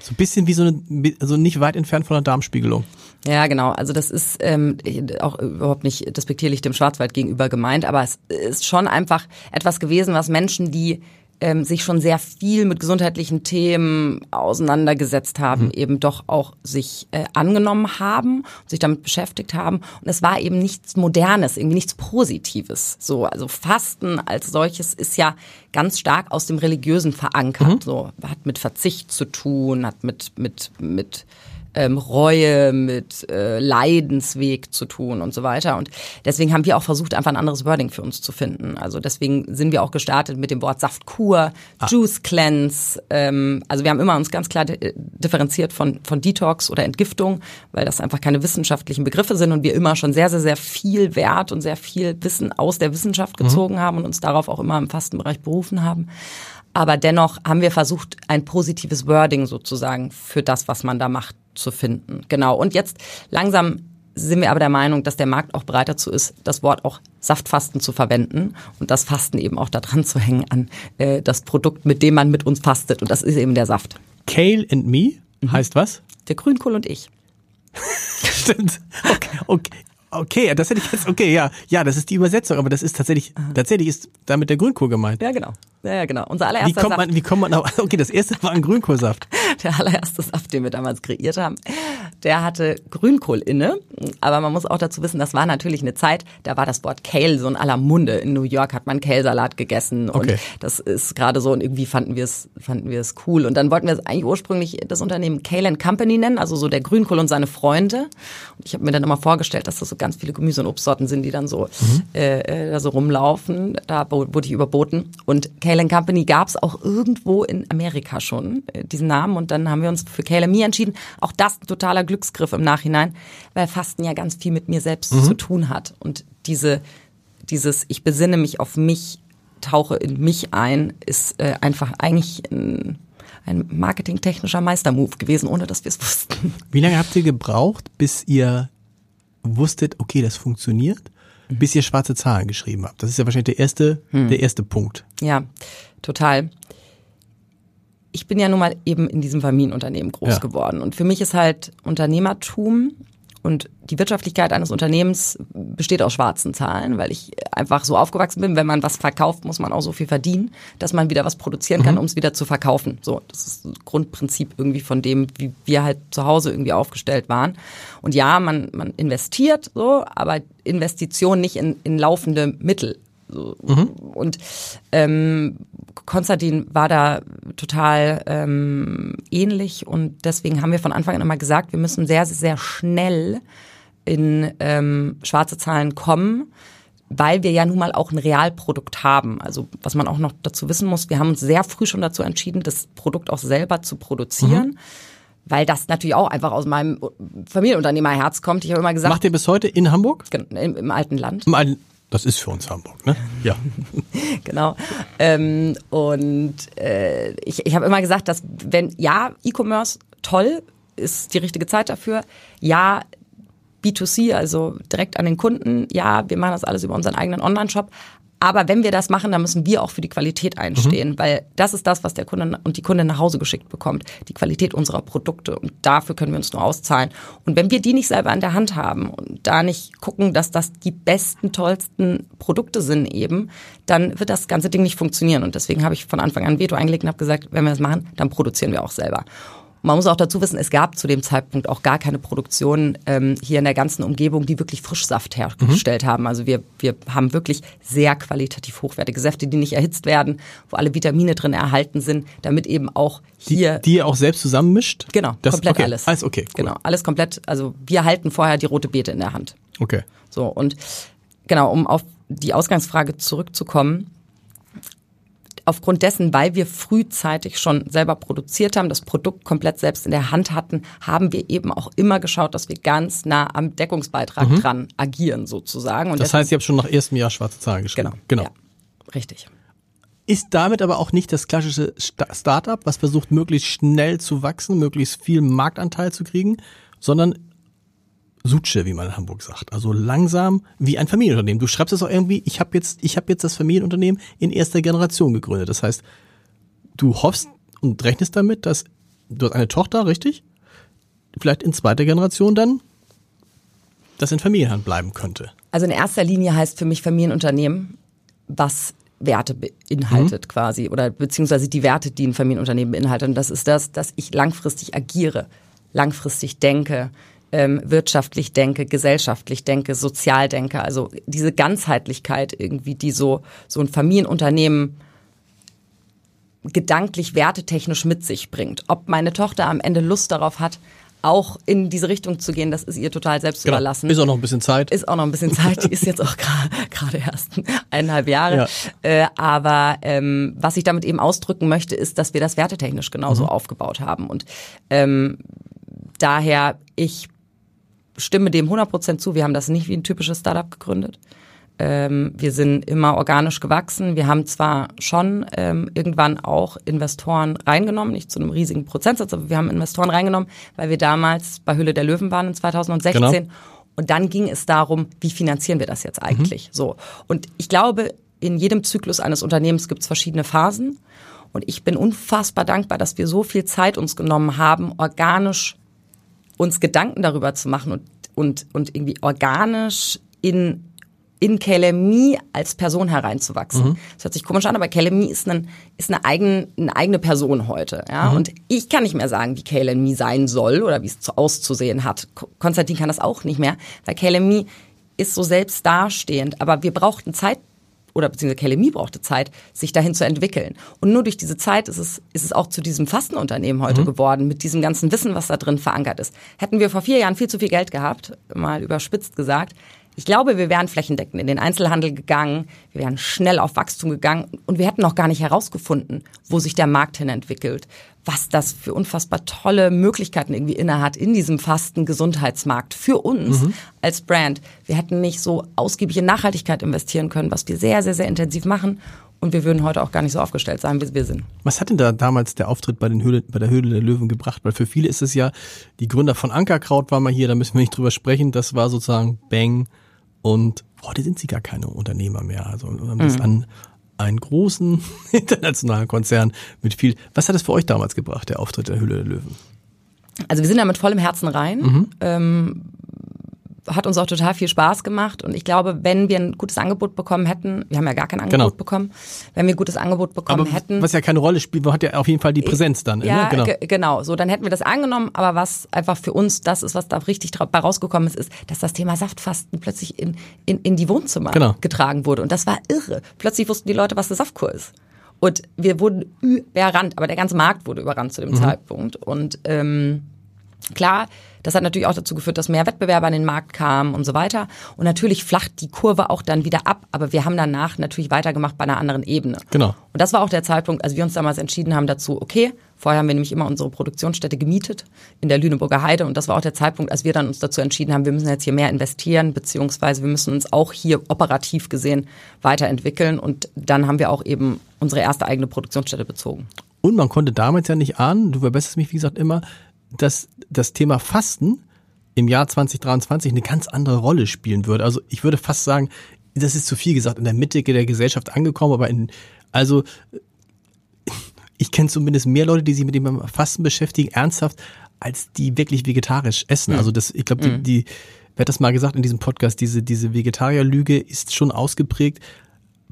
so ein bisschen wie so eine, also nicht weit entfernt von einer Darmspiegelung. Ja, genau. Also das ist ähm, auch überhaupt nicht despektierlich dem Schwarzwald gegenüber gemeint, aber es ist schon einfach etwas gewesen, was Menschen, die ähm, sich schon sehr viel mit gesundheitlichen Themen auseinandergesetzt haben, eben doch auch sich äh, angenommen haben, sich damit beschäftigt haben. Und es war eben nichts Modernes, irgendwie nichts Positives. So, also Fasten als solches ist ja ganz stark aus dem Religiösen verankert. So hat mit Verzicht zu tun, hat mit mit mit ähm, Reue, mit äh, Leidensweg zu tun und so weiter. Und deswegen haben wir auch versucht, einfach ein anderes Wording für uns zu finden. Also deswegen sind wir auch gestartet mit dem Wort Saftkur, Juice Cleanse. Ähm, also wir haben immer uns ganz klar di- differenziert von, von Detox oder Entgiftung, weil das einfach keine wissenschaftlichen Begriffe sind und wir immer schon sehr, sehr, sehr viel Wert und sehr viel Wissen aus der Wissenschaft gezogen haben und uns darauf auch immer im Fastenbereich berufen haben. Aber dennoch haben wir versucht, ein positives Wording sozusagen für das, was man da macht, zu finden. Genau. Und jetzt langsam sind wir aber der Meinung, dass der Markt auch bereit dazu ist, das Wort auch Saftfasten zu verwenden und das Fasten eben auch daran zu hängen an äh, das Produkt, mit dem man mit uns fastet. Und das ist eben der Saft. Kale and Me heißt was? Der Grünkohl und ich. Stimmt. Okay, okay. Okay, das hätte ich jetzt, okay, ja, ja, das ist die Übersetzung, aber das ist tatsächlich, tatsächlich ist damit der Grünkohl gemeint. Ja, genau. Ja, ja, genau. Unser Wie allererster kommt Saft, man, wie kommt man auf, okay, das erste war ein Grünkohlsaft. der allererste Saft, den wir damals kreiert haben, der hatte Grünkohl inne. Aber man muss auch dazu wissen, das war natürlich eine Zeit, da war das Wort Kale so in aller Munde. In New York hat man Kale-Salat gegessen und Okay. das ist gerade so und irgendwie fanden wir es, fanden wir es cool. Und dann wollten wir es eigentlich ursprünglich das Unternehmen Kale and Company nennen, also so der Grünkohl und seine Freunde. Und ich habe mir dann immer vorgestellt, dass das so ganz viele Gemüse- und Obstsorten sind, die dann so, äh, äh, da so rumlaufen. Da wurde ich überboten. Und Kale Company gab es auch irgendwo in Amerika schon, äh, diesen Namen. Und dann haben wir uns für Kale Me entschieden. Auch das ein totaler Glücksgriff im Nachhinein, weil Fasten ja ganz viel mit mir selbst zu tun hat. Und diese, dieses, ich besinne mich auf mich, tauche in mich ein, ist äh, einfach eigentlich ein, ein marketingtechnischer Meistermove gewesen, ohne dass wir es wussten. Wie lange habt ihr gebraucht, bis ihr wusstet, okay, das funktioniert, bis ihr schwarze Zahlen geschrieben habt? Das ist ja wahrscheinlich der erste, der erste Punkt. Ja, total. Ich bin ja nun mal eben in diesem Familienunternehmen groß Ja. geworden. Und für mich ist halt Unternehmertum und die Wirtschaftlichkeit eines Unternehmens besteht aus schwarzen Zahlen, weil ich einfach so aufgewachsen bin, wenn man was verkauft, muss man auch so viel verdienen, dass man wieder was produzieren kann, um es wieder zu verkaufen. So, das ist das Grundprinzip irgendwie von dem, wie wir halt zu Hause irgendwie aufgestellt waren. Und ja, man, man investiert so, aber Investition nicht in, in laufende Mittel. So. Und ähm, Konstantin war da total ähm, ähnlich und deswegen haben wir von Anfang an immer gesagt, wir müssen sehr, sehr schnell in ähm, schwarze Zahlen kommen, weil wir ja nun mal auch ein Realprodukt haben. Also was man auch noch dazu wissen muss, wir haben uns sehr früh schon dazu entschieden, das Produkt auch selber zu produzieren. Weil das natürlich auch einfach aus meinem Familienunternehmerherz kommt. Ich habe immer gesagt, Macht ihr bis heute in Hamburg? im, im alten Land. Im alten- Das ist für uns Hamburg, ne? Ja. genau. Ähm, und äh, ich, ich habe immer gesagt, dass wenn ja, E-Commerce toll ist die richtige Zeit dafür. Ja, B2C, also direkt an den Kunden. Ja, wir machen das alles über unseren eigenen Online-Shop. Aber wenn wir das machen, dann müssen wir auch für die Qualität einstehen, weil das ist das, was der Kunde und die Kundin nach Hause geschickt bekommt. Die Qualität unserer Produkte. Und dafür können wir uns nur auszahlen. Und wenn wir die nicht selber in der Hand haben und da nicht gucken, dass das die besten, tollsten Produkte sind eben, dann wird das ganze Ding nicht funktionieren. Und deswegen habe ich von Anfang an Veto eingelegt und habe gesagt, wenn wir das machen, dann produzieren wir auch selber. Man muss auch dazu wissen, es gab zu dem Zeitpunkt auch gar keine Produktion ähm, hier in der ganzen Umgebung, die wirklich Frischsaft hergestellt haben. Also wir, wir haben wirklich sehr qualitativ hochwertige Säfte, die nicht erhitzt werden, wo alle Vitamine drin erhalten sind, damit eben auch Die, hier die ihr auch selbst zusammenmischt? genau das, komplett okay. alles. Alles okay. Cool. Genau, alles komplett. Also wir halten vorher die rote Beete in der Hand. Okay. So, und genau, um auf die Ausgangsfrage zurückzukommen. Aufgrund dessen, weil wir frühzeitig schon selber produziert haben, das Produkt komplett selbst in der Hand hatten, haben wir eben auch immer geschaut, dass wir ganz nah am Deckungsbeitrag dran agieren sozusagen. Und Mhm. Das heißt, ihr habt schon nach erstem Jahr schwarze Zahlen geschrieben. genau, genau. Ja, richtig. Ist damit aber auch nicht das klassische Sta- Startup, was versucht, möglichst schnell zu wachsen, möglichst viel Marktanteil zu kriegen, sondern Suche, wie man in Hamburg sagt. Also langsam wie ein Familienunternehmen. Du schreibst es auch irgendwie, ich habe jetzt, ich habe jetzt das Familienunternehmen in erster Generation gegründet. Das heißt, du hoffst und rechnest damit, dass du hast eine Tochter, richtig? Vielleicht in zweiter Generation dann das in Familienhand bleiben könnte. Also in erster Linie heißt für mich Familienunternehmen, was Werte beinhaltet quasi oder beziehungsweise die Werte, die ein Familienunternehmen beinhaltet. Und das ist das, dass ich langfristig agiere, langfristig denke, ähm, wirtschaftlich denke, gesellschaftlich denke, sozial denke. Also diese Ganzheitlichkeit irgendwie, die so, so ein Familienunternehmen gedanklich, wertetechnisch mit sich bringt. Ob meine Tochter am Ende Lust darauf hat, auch in diese Richtung zu gehen, das ist ihr total selbst überlassen Ist auch noch ein bisschen Zeit. ist auch noch ein bisschen Zeit, die ist jetzt auch gerade erst eineinhalb Jahre. Ja. Äh, aber ähm, was ich damit eben ausdrücken möchte, ist, dass wir das wertetechnisch genauso aufgebaut haben. Und ähm, daher, ich stimme dem 100% zu, wir haben das nicht wie ein typisches Startup gegründet. Ähm, wir sind immer organisch gewachsen. Wir haben zwar schon ähm, irgendwann auch Investoren reingenommen, nicht zu einem riesigen Prozentsatz, aber wir haben Investoren reingenommen, weil wir damals bei Hülle der Löwen waren in 2016. Genau. Und dann ging es darum, wie finanzieren wir das jetzt eigentlich? Mhm. So. Und ich glaube, in jedem Zyklus eines Unternehmens gibt es verschiedene Phasen. Und ich bin unfassbar dankbar, dass wir so viel Zeit uns genommen haben, organisch uns Gedanken darüber zu machen und, und, und irgendwie organisch in in KLMI als Person hereinzuwachsen. Mhm. Das hört sich komisch an, aber KLMI ist, ein, ist eine, eigen, eine eigene Person heute. Ja? Mhm. Und ich kann nicht mehr sagen, wie KLMI sein soll oder wie es auszusehen hat. Konstantin kann das auch nicht mehr, weil KLMI ist so selbst dastehend. Aber wir brauchten Zeit, oder beziehungsweise KLMI brauchte Zeit, sich dahin zu entwickeln. Und nur durch diese Zeit ist es, ist es auch zu diesem Fastenunternehmen heute mhm. geworden, mit diesem ganzen Wissen, was da drin verankert ist. Hätten wir vor vier Jahren viel zu viel Geld gehabt, mal überspitzt gesagt, ich glaube, wir wären flächendeckend in den Einzelhandel gegangen, wir wären schnell auf Wachstum gegangen und wir hätten noch gar nicht herausgefunden, wo sich der Markt hin entwickelt, was das für unfassbar tolle Möglichkeiten irgendwie innehat in diesem fasten Gesundheitsmarkt für uns mhm. als Brand. Wir hätten nicht so ausgiebig in Nachhaltigkeit investieren können, was wir sehr, sehr, sehr intensiv machen. Und wir würden heute auch gar nicht so aufgestellt sein, wie wir sind. Was hat denn da damals der Auftritt bei, den Höhle, bei der Höhle der Löwen gebracht? Weil für viele ist es ja, die Gründer von Ankerkraut waren mal hier, da müssen wir nicht drüber sprechen. Das war sozusagen Bang, und heute sind sie gar keine Unternehmer mehr. Also haben das mhm. an einen großen internationalen Konzern mit viel. Was hat es für euch damals gebracht, der Auftritt der Hülle der Löwen? Also wir sind da mit vollem Herzen rein. Mhm. Ähm, hat uns auch total viel Spaß gemacht und ich glaube, wenn wir ein gutes Angebot bekommen hätten, wir haben ja gar kein Angebot genau. bekommen, wenn wir ein gutes Angebot bekommen aber hätten. Was ja keine Rolle spielt, hat ja auf jeden Fall die Präsenz dann. Ja, ne? genau. genau. So, dann hätten wir das angenommen, aber was einfach für uns das ist, was da richtig bei rausgekommen ist, ist, dass das Thema Saftfasten plötzlich in, in, in die Wohnzimmer genau. getragen wurde und das war irre. Plötzlich wussten die Leute, was eine Saftkur ist. Und wir wurden überrannt, aber der ganze Markt wurde überrannt zu dem mhm. Zeitpunkt und ähm, Klar, das hat natürlich auch dazu geführt, dass mehr Wettbewerber an den Markt kamen und so weiter. Und natürlich flacht die Kurve auch dann wieder ab. Aber wir haben danach natürlich weitergemacht bei einer anderen Ebene. Genau. Und das war auch der Zeitpunkt, als wir uns damals entschieden haben dazu, okay, vorher haben wir nämlich immer unsere Produktionsstätte gemietet in der Lüneburger Heide. Und das war auch der Zeitpunkt, als wir dann uns dazu entschieden haben, wir müssen jetzt hier mehr investieren, beziehungsweise wir müssen uns auch hier operativ gesehen weiterentwickeln. Und dann haben wir auch eben unsere erste eigene Produktionsstätte bezogen. Und man konnte damals ja nicht ahnen, du verbesserst mich, wie gesagt, immer, dass das Thema Fasten im Jahr 2023 eine ganz andere Rolle spielen würde. Also ich würde fast sagen, das ist zu viel gesagt, in der Mitte der Gesellschaft angekommen, aber in, also ich kenne zumindest mehr Leute, die sich mit dem Fasten beschäftigen, ernsthaft, als die wirklich vegetarisch essen. Mhm. Also das, ich glaube, die, mhm. die, wer hat das mal gesagt in diesem Podcast, diese, diese Vegetarierlüge ist schon ausgeprägt,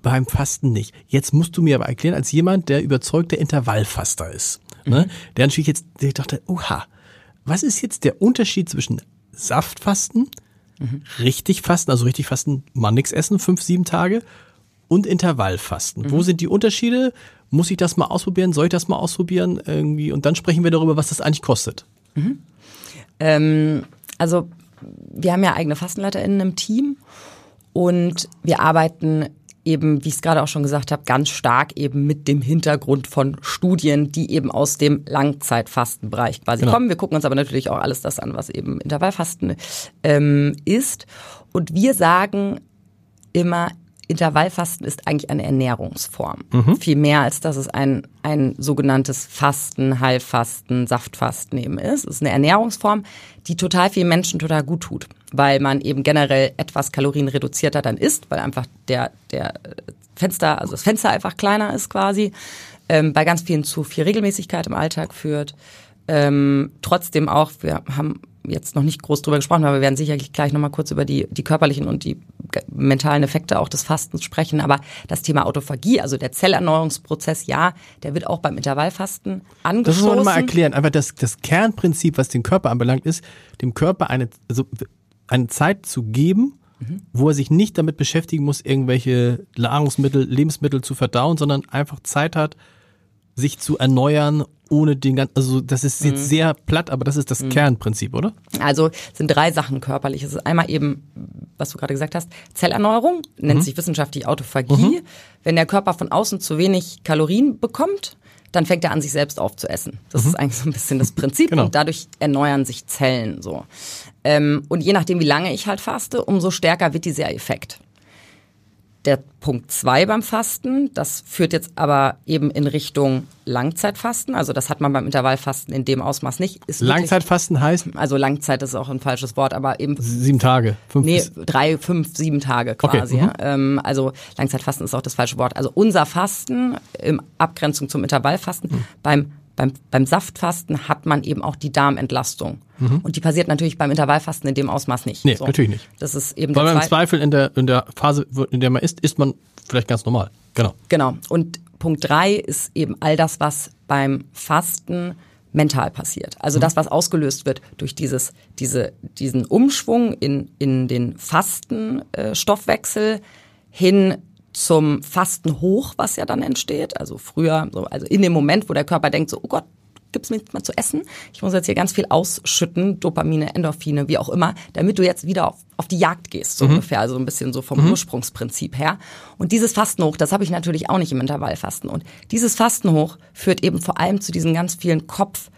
beim Fasten nicht. Jetzt musst du mir aber erklären, als jemand, der überzeugter Intervallfaster ist, Ne? Der natürlich jetzt, der dachte, oha, was ist jetzt der Unterschied zwischen Saftfasten, mhm. richtig Fasten, also richtig Fasten, mal nichts essen, fünf, sieben Tage, und Intervallfasten. Mhm. Wo sind die Unterschiede? Muss ich das mal ausprobieren? Soll ich das mal ausprobieren? Irgendwie? Und dann sprechen wir darüber, was das eigentlich kostet. Mhm. Ähm, also wir haben ja eigene FastenleiterInnen im Team und wir arbeiten eben, wie ich es gerade auch schon gesagt habe, ganz stark eben mit dem Hintergrund von Studien, die eben aus dem Langzeitfastenbereich quasi genau. kommen. Wir gucken uns aber natürlich auch alles das an, was eben Intervallfasten ähm, ist. Und wir sagen immer, Intervallfasten ist eigentlich eine Ernährungsform. Mhm. Viel mehr als dass es ein, ein sogenanntes Fasten, Heilfasten, Saftfasten eben ist. Es ist eine Ernährungsform, die total vielen Menschen total gut tut, weil man eben generell etwas kalorienreduzierter dann isst, weil einfach der, der Fenster, also das Fenster einfach kleiner ist quasi, ähm, bei ganz vielen zu viel Regelmäßigkeit im Alltag führt. Ähm, trotzdem auch, wir haben jetzt noch nicht groß drüber gesprochen, aber wir werden sicherlich gleich nochmal kurz über die, die körperlichen und die mentalen Effekte auch des Fastens sprechen. Aber das Thema Autophagie, also der Zellerneuerungsprozess, ja, der wird auch beim Intervallfasten angestoßen. Das muss man mal erklären. Aber das, das Kernprinzip, was den Körper anbelangt, ist, dem Körper eine, also eine Zeit zu geben, mhm. wo er sich nicht damit beschäftigen muss, irgendwelche Nahrungsmittel, Lebensmittel zu verdauen, sondern einfach Zeit hat, sich zu erneuern ohne den ganzen, also das ist jetzt mhm. sehr platt, aber das ist das mhm. Kernprinzip, oder? Also sind drei Sachen körperlich. Es ist einmal eben, was du gerade gesagt hast, Zellerneuerung, nennt mhm. sich wissenschaftlich Autophagie. Mhm. Wenn der Körper von außen zu wenig Kalorien bekommt, dann fängt er an, sich selbst aufzuessen. Das ist mhm. eigentlich so ein bisschen das Prinzip genau. und dadurch erneuern sich Zellen so. Ähm, und je nachdem, wie lange ich halt faste, umso stärker wird dieser Effekt. Der Punkt zwei beim Fasten, das führt jetzt aber eben in Richtung Langzeitfasten. Also das hat man beim Intervallfasten in dem Ausmaß nicht. Ist Langzeitfasten heißt? Also Langzeit ist auch ein falsches Wort, aber eben sieben Tage, fünf nee, drei, fünf, sieben Tage quasi. Okay. Mhm. Ähm, also Langzeitfasten ist auch das falsche Wort. Also unser Fasten in Abgrenzung zum Intervallfasten mhm. beim beim, beim Saftfasten hat man eben auch die Darmentlastung. Mhm. Und die passiert natürlich beim Intervallfasten in dem Ausmaß nicht. Nee, so. natürlich nicht. Das ist eben Weil man im Zweifel in der, in der Phase, in der man isst, isst man vielleicht ganz normal. Genau. Genau. Und Punkt drei ist eben all das, was beim Fasten mental passiert. Also mhm. das, was ausgelöst wird durch dieses, diese, diesen Umschwung in, in den Fastenstoffwechsel äh, hin zum Fasten hoch, was ja dann entsteht. Also früher, so, also in dem Moment, wo der Körper denkt, so, oh Gott, gib's mir jetzt mal zu essen. Ich muss jetzt hier ganz viel ausschütten, Dopamine, Endorphine, wie auch immer, damit du jetzt wieder auf, auf die Jagd gehst, so mhm. ungefähr. Also ein bisschen so vom mhm. Ursprungsprinzip her. Und dieses Fasten hoch, das habe ich natürlich auch nicht im Intervallfasten. Und dieses Fasten hoch führt eben vor allem zu diesen ganz vielen Kopf-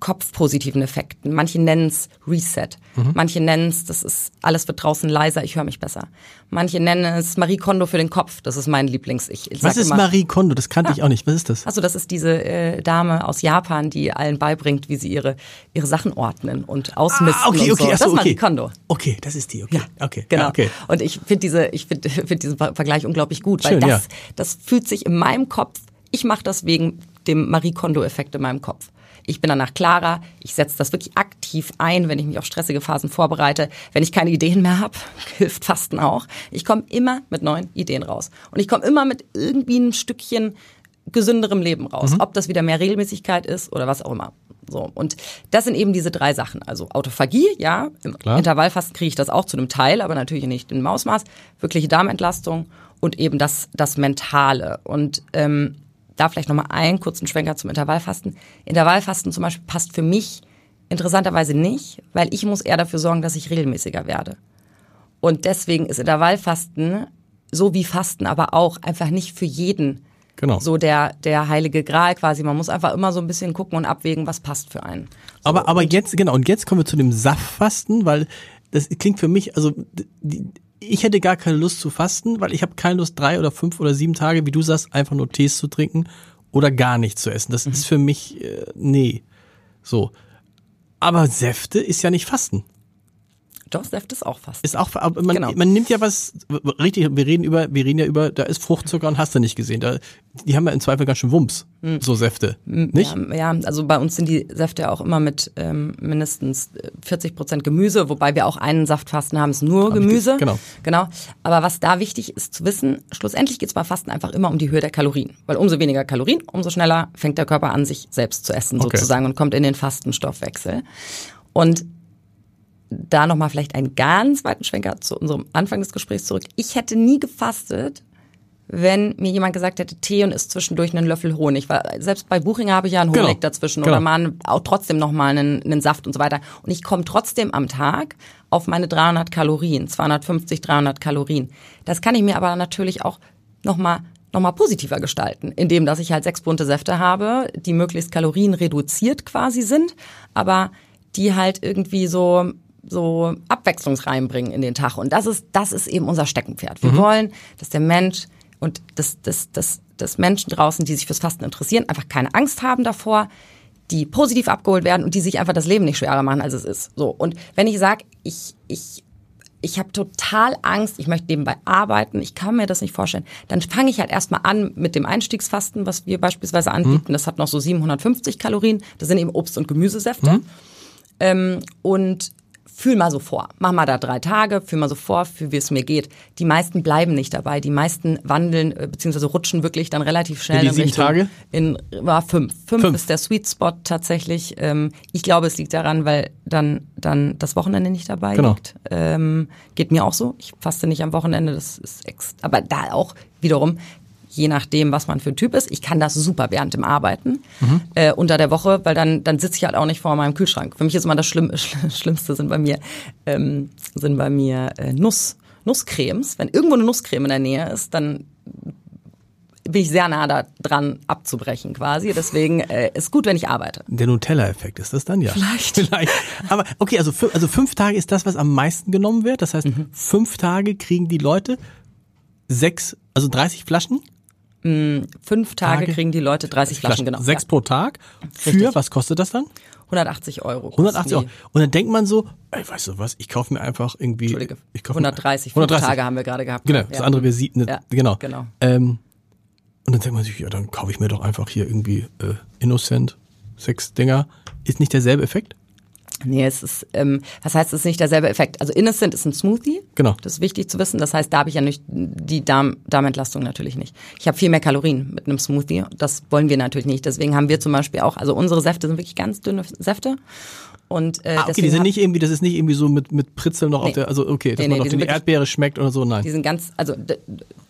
kopfpositiven Effekten. Manche nennen es Reset. Mhm. Manche nennen es, das ist, alles wird draußen leiser, ich höre mich besser. Manche nennen es Marie Kondo für den Kopf. Das ist mein Lieblings. Ich, ich Was ist immer, Marie Kondo? Das kannte ja. ich auch nicht. Was ist das? Also das ist diese äh, Dame aus Japan, die allen beibringt, wie sie ihre, ihre Sachen ordnen und ausmisten ah, okay, okay, und so. Achso, das ist Marie Kondo. Okay, das ist die. Okay, ja, okay, genau. Ja, okay. Und ich finde diese, ich finde find diesen Vergleich unglaublich gut, weil Schön, das, ja. das fühlt sich in meinem Kopf. Ich mache das wegen dem Marie Kondo-Effekt in meinem Kopf. Ich bin danach klarer. Ich setze das wirklich aktiv ein, wenn ich mich auf stressige Phasen vorbereite. Wenn ich keine Ideen mehr habe, hilft Fasten auch. Ich komme immer mit neuen Ideen raus. Und ich komme immer mit irgendwie ein Stückchen gesünderem Leben raus. Mhm. Ob das wieder mehr Regelmäßigkeit ist oder was auch immer. So. Und das sind eben diese drei Sachen. Also Autophagie, ja. Im Klar. Intervallfasten kriege ich das auch zu einem Teil, aber natürlich nicht im Ausmaß. Wirkliche Darmentlastung und eben das, das Mentale. Und ähm, da vielleicht nochmal einen kurzen Schwenker zum Intervallfasten. Intervallfasten zum Beispiel passt für mich interessanterweise nicht, weil ich muss eher dafür sorgen, dass ich regelmäßiger werde. Und deswegen ist Intervallfasten so wie Fasten aber auch einfach nicht für jeden genau. so der, der heilige Gral quasi. Man muss einfach immer so ein bisschen gucken und abwägen, was passt für einen. So, aber, aber jetzt, genau, und jetzt kommen wir zu dem Saftfasten, weil das klingt für mich, also die, ich hätte gar keine Lust zu fasten, weil ich habe keine Lust, drei oder fünf oder sieben Tage, wie du sagst, einfach nur Tees zu trinken oder gar nicht zu essen. Das mhm. ist für mich, äh, nee. So. Aber Säfte ist ja nicht Fasten. Doch, Säfte ist auch fast. Ist auch, aber man, genau. man nimmt ja was, richtig, wir reden über, wir reden ja über, da ist Fruchtzucker und hast du nicht gesehen. Da, die haben ja im Zweifel ganz schön Wumms, mhm. so Säfte. Nicht? Ja, ja, also bei uns sind die Säfte auch immer mit ähm, mindestens 40 Prozent Gemüse, wobei wir auch einen Saftfasten haben, ist nur Gemüse. Genau. Genau. Aber was da wichtig ist zu wissen, schlussendlich geht es bei Fasten einfach immer um die Höhe der Kalorien. Weil umso weniger Kalorien, umso schneller fängt der Körper an, sich selbst zu essen okay. sozusagen und kommt in den Fastenstoffwechsel. Und da nochmal vielleicht einen ganz weiten Schwenker zu unserem Anfang des Gesprächs zurück. Ich hätte nie gefastet, wenn mir jemand gesagt hätte, Tee und isst zwischendurch einen Löffel Honig. Weil selbst bei Buchinger habe ich ja einen Honig genau. dazwischen genau. oder mal auch trotzdem nochmal einen, einen Saft und so weiter. Und ich komme trotzdem am Tag auf meine 300 Kalorien, 250, 300 Kalorien. Das kann ich mir aber natürlich auch nochmal noch mal positiver gestalten, indem dass ich halt sechs bunte Säfte habe, die möglichst kalorienreduziert quasi sind, aber die halt irgendwie so so Abwechslung reinbringen in den Tag. Und das ist, das ist eben unser Steckenpferd. Wir mhm. wollen, dass der Mensch und das, das, das, das Menschen draußen, die sich fürs Fasten interessieren, einfach keine Angst haben davor, die positiv abgeholt werden und die sich einfach das Leben nicht schwerer machen, als es ist. So. Und wenn ich sage, ich, ich, ich habe total Angst, ich möchte nebenbei arbeiten, ich kann mir das nicht vorstellen, dann fange ich halt erstmal an mit dem Einstiegsfasten, was wir beispielsweise anbieten. Mhm. Das hat noch so 750 Kalorien. Das sind eben Obst- und Gemüsesäfte. Mhm. Ähm, und fühl mal so vor. Mach mal da drei Tage, fühl mal so vor, für wie es mir geht. Die meisten bleiben nicht dabei. Die meisten wandeln äh, bzw. rutschen wirklich dann relativ schnell in, die Richtung. Tage? In war fünf. fünf. Fünf ist der Sweet Spot tatsächlich. Ähm, ich glaube, es liegt daran, weil dann dann das Wochenende nicht dabei genau. liegt. Ähm, geht mir auch so. Ich faste nicht am Wochenende. Das ist ex aber da auch wiederum je nachdem, was man für ein Typ ist. Ich kann das super während dem Arbeiten mhm. äh, unter der Woche, weil dann dann sitze ich halt auch nicht vor meinem Kühlschrank. Für mich ist immer das Schlimm, Schlimmste sind bei mir ähm, sind bei mir äh, Nuss Nusscremes. Wenn irgendwo eine Nusscreme in der Nähe ist, dann bin ich sehr nah dran abzubrechen quasi. Deswegen äh, ist gut, wenn ich arbeite. Der Nutella-Effekt ist das dann ja. Vielleicht. Vielleicht. Aber okay, also, also fünf Tage ist das, was am meisten genommen wird. Das heißt, mhm. fünf Tage kriegen die Leute sechs, also 30 Flaschen? Fünf Tage, Tage? kriegen die Leute 30 Flaschen, genau. Sechs ja. pro Tag. Für, Richtig. was kostet das dann? 180 Euro. 180 Euro. Und dann denkt man so, ey, weißt du was, ich kaufe mir einfach irgendwie. Entschuldige, ich kauf mir- 130, fünf 130. Tage haben wir gerade gehabt. Genau, Ja. das andere wäre sie, ne, Ja, genau. genau. Ähm, und dann denkt man sich, ja, dann kaufe ich mir doch einfach hier irgendwie äh, Innocent, sechs Dinger. Ist nicht derselbe Effekt? Nee, es ist, ähm, was heißt, es ist nicht derselbe Effekt. Also Innocent ist ein Smoothie. Genau. Das ist wichtig zu wissen. Das heißt, da habe ich ja nicht die Darm, Darmentlastung natürlich nicht. Ich habe viel mehr Kalorien mit einem Smoothie. Das wollen wir natürlich nicht. Deswegen haben wir zum Beispiel auch, also unsere Säfte sind wirklich ganz dünne Säfte. Und äh, Ah, okay, die sind nicht irgendwie, das ist nicht irgendwie so mit, mit Pritzeln noch auf Nee. der, also okay, dass Nee, man nee, noch die die, Erdbeere schmeckt oder so, nein. die sind ganz, also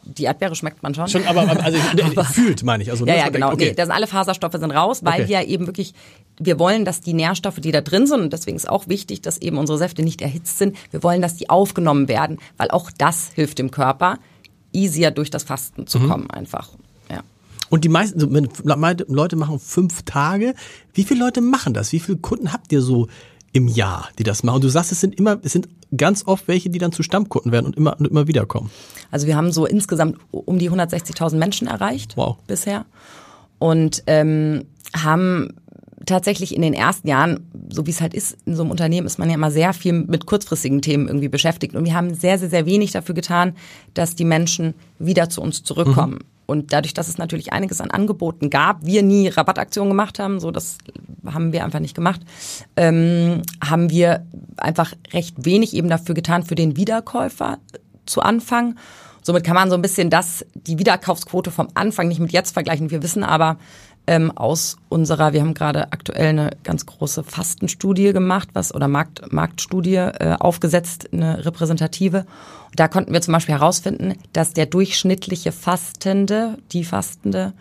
die Erdbeere schmeckt man schon. Schon, aber, aber also fühlt, meine ich. Also, Ja, ne, ja, genau. denkt, okay. Nee, da sind alle Faserstoffe sind raus, weil Okay. wir eben wirklich, wir wollen, dass die Nährstoffe, die da drin sind, und deswegen ist auch wichtig, dass eben unsere Säfte nicht erhitzt sind, wir wollen, dass die aufgenommen werden, weil auch das hilft dem Körper, easier durch das Fasten zu Mhm. kommen einfach. Und die meisten, Leute machen fünf Tage, wie viele Leute machen das? Wie viele Kunden habt ihr so im Jahr, die das machen? Und du sagst, es sind immer, es sind ganz oft welche, die dann zu Stammkunden werden und immer und immer wieder kommen. Also wir haben so insgesamt um die 160.000 Menschen erreicht Wow. bisher und ähm, haben tatsächlich in den ersten Jahren, so wie es halt ist, in so einem Unternehmen ist man ja immer sehr viel mit kurzfristigen Themen irgendwie beschäftigt. Und wir haben sehr, sehr, sehr wenig dafür getan, dass die Menschen wieder zu uns zurückkommen. Und dadurch, dass es natürlich einiges an Angeboten gab, wir nie Rabattaktionen gemacht haben, so das haben wir einfach nicht gemacht, ähm, haben wir einfach recht wenig eben dafür getan, für den Wiederkäufer zu Anfang. Somit kann man so ein bisschen das, die Wiederkaufsquote vom Anfang nicht mit jetzt vergleichen. Wir wissen aber ähm, aus unserer, wir haben gerade aktuell eine ganz große Fastenstudie gemacht, was oder Markt, Marktstudie äh, aufgesetzt, eine repräsentative. Und da konnten wir zum Beispiel herausfinden, dass der durchschnittliche Fastende, die Fastende,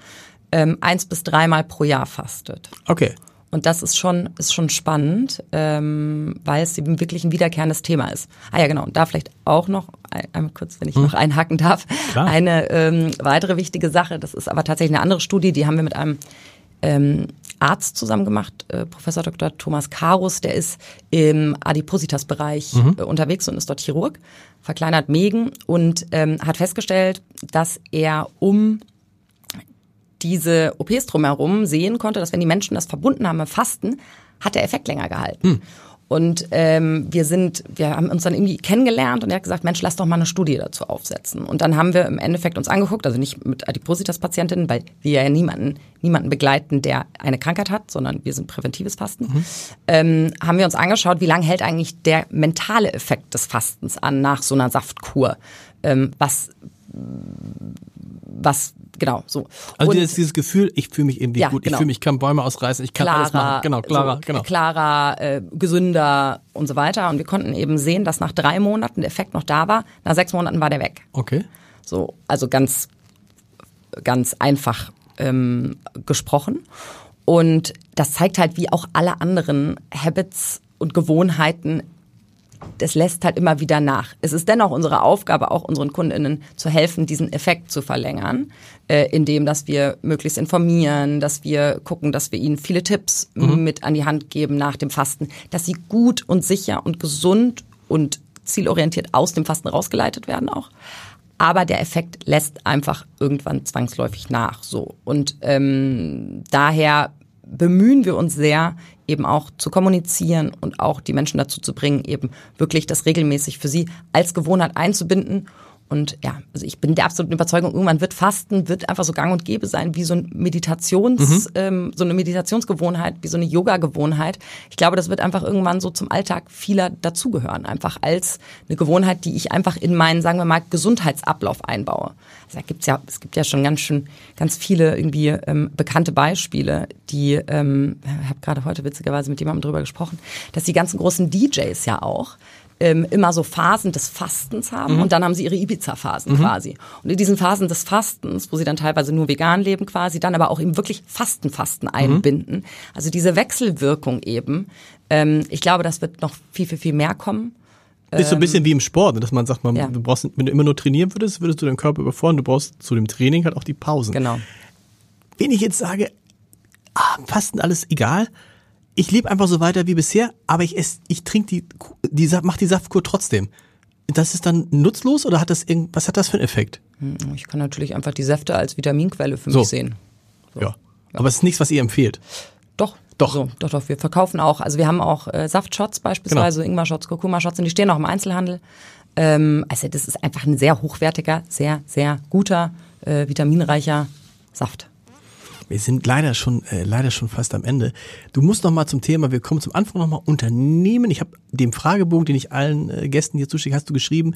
ähm, eins bis dreimal pro Jahr fastet. Okay. Und das ist schon, ist schon spannend, ähm, weil es eben wirklich ein wiederkehrendes Thema ist. Ah ja, genau. Und da vielleicht auch noch, ein- einmal kurz, wenn ich noch einhaken darf, Klar. eine ähm, weitere wichtige Sache, das ist aber tatsächlich eine andere Studie, die haben wir mit einem ähm, Arzt zusammen gemacht, äh, Professor Dr. Thomas Karus, der ist im Adipositas-Bereich äh, unterwegs und ist dort Chirurg, verkleinert Mägen und ähm, hat festgestellt, dass er um diese OPs drumherum sehen konnte, dass wenn die Menschen das verbunden haben mit Fasten, hat der Effekt länger gehalten. Und ähm, wir sind, wir haben uns dann irgendwie kennengelernt und er hat gesagt, Mensch, lass doch mal eine Studie dazu aufsetzen. Und dann haben wir im Endeffekt uns angeguckt, also nicht mit Adipositas-Patientinnen, weil wir ja niemanden, niemanden begleiten, der eine Krankheit hat, sondern wir sind präventives Fasten, ähm, haben wir uns angeschaut, wie lange hält eigentlich der mentale Effekt des Fastens an nach so einer Saftkur. Ähm, was was genau so. Also Und- dieses, dieses Gefühl, ich fühle mich irgendwie Ja, gut, genau. ich fühle mich, kann Bäume ausreißen, ich kann alles machen. Genau, klarer, so, genau. klarer, äh, gesünder und so weiter. Und wir konnten eben sehen, dass nach drei Monaten der Effekt noch da war. Nach sechs Monaten war der weg. Okay. So, also ganz, ganz einfach ähm, gesprochen. Und das zeigt halt, wie auch alle anderen Habits und Gewohnheiten das lässt halt immer wieder nach. Es ist dennoch unsere Aufgabe, auch unseren KundInnen zu helfen, diesen Effekt zu verlängern, äh, indem dass wir möglichst informieren, dass wir gucken, dass wir ihnen viele Tipps mit an die Hand geben nach dem Fasten, dass sie gut und sicher und gesund und zielorientiert aus dem Fasten rausgeleitet werden auch. Aber der Effekt lässt einfach irgendwann zwangsläufig nach. So und ähm, daher bemühen wir uns sehr, eben auch zu kommunizieren und auch die Menschen dazu zu bringen, eben wirklich das regelmäßig für sie als Gewohnheit einzubinden. Und ja, also ich bin der absoluten Überzeugung, irgendwann wird Fasten, wird einfach so gang und gäbe sein, wie so ein Meditations, ähm, so eine Meditationsgewohnheit, wie so eine Yoga-Gewohnheit. Ich glaube, das wird einfach irgendwann so zum Alltag vieler dazugehören, einfach als eine Gewohnheit, die ich einfach in meinen, sagen wir mal, Gesundheitsablauf einbaue. Also da gibt's ja, es gibt ja schon ganz schön, ganz viele irgendwie ähm, bekannte Beispiele, die, ähm, ich habe gerade heute witzigerweise mit jemandem drüber gesprochen, dass die ganzen großen DJs ja auch ähm, immer so Phasen des Fastens haben und dann haben sie ihre Ibiza-Phasen quasi. Und in diesen Phasen des Fastens, wo sie dann teilweise nur vegan leben quasi, dann aber auch eben wirklich Fastenfasten einbinden. Also diese Wechselwirkung eben, ähm, ich glaube, das wird noch viel, viel, viel mehr kommen. Ist so ein bisschen wie im Sport, ne, dass man sagt, man, ja. du brauchst, wenn du immer nur trainieren würdest, würdest du deinen Körper überfordern. Du brauchst zu dem Training halt auch die Pausen. Genau. Wenn ich jetzt sage, ah, Fasten alles egal, ich lebe einfach so weiter wie bisher, aber ich esse, ich trinke die, die, mach die Saftkur trotzdem. das ist dann nutzlos oder hat das irgend, was hat das für einen Effekt? Hm, ich kann natürlich einfach die Säfte als Vitaminquelle für So. mich sehen. So. Ja. Aber es ist nichts, was ihr empfehlt. Doch. Doch. So, doch, doch. Wir verkaufen auch, also wir haben auch äh, Saftshots beispielsweise, Genau. Ingwer-Shots, Kurkuma-Shots und die stehen auch im Einzelhandel. Ähm, also das ist einfach ein sehr hochwertiger, sehr, sehr guter, äh, vitaminreicher Saft. Wir sind leider schon, äh, leider schon fast am Ende. Du musst noch mal zum Thema, wir kommen zum Anfang noch mal Unternehmen. Ich habe dem Fragebogen, den ich allen äh, Gästen hier zuschicke, hast du geschrieben,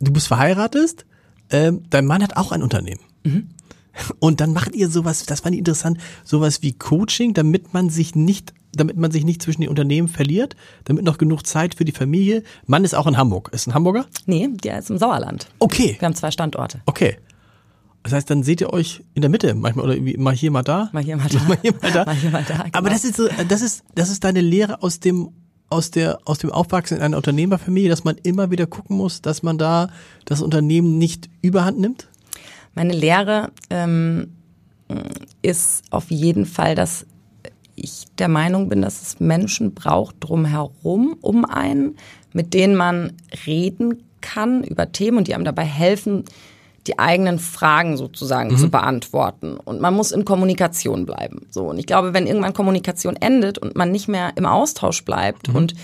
du bist verheiratet, ähm, dein Mann hat auch ein Unternehmen. Und dann macht ihr sowas, das fand ich interessant, sowas wie Coaching, damit man sich nicht, damit man sich nicht zwischen den Unternehmen verliert, damit noch genug Zeit für die Familie. Mann ist auch in Hamburg. Ist ein Hamburger? Nee, der ist im Sauerland. Okay, Wir haben zwei Standorte. okay. Das heißt, dann seht ihr euch in der Mitte manchmal oder irgendwie mal hier, mal da. Mal hier, mal da. Mal hier, mal da. Mal hier, mal da, Aber genau. das ist so, das ist, das ist deine Lehre aus dem, aus der, aus dem Aufwachsen in einer Unternehmerfamilie, dass man immer wieder gucken muss, dass man da das Unternehmen nicht überhand nimmt? Meine Lehre ähm, ist auf jeden Fall, dass ich der Meinung bin, dass es Menschen braucht drumherum um einen, mit denen man reden kann über Themen und die einem dabei helfen, die eigenen Fragen sozusagen zu beantworten. Und man muss in Kommunikation bleiben. So. Und ich glaube, wenn irgendwann Kommunikation endet und man nicht mehr im Austausch bleibt und,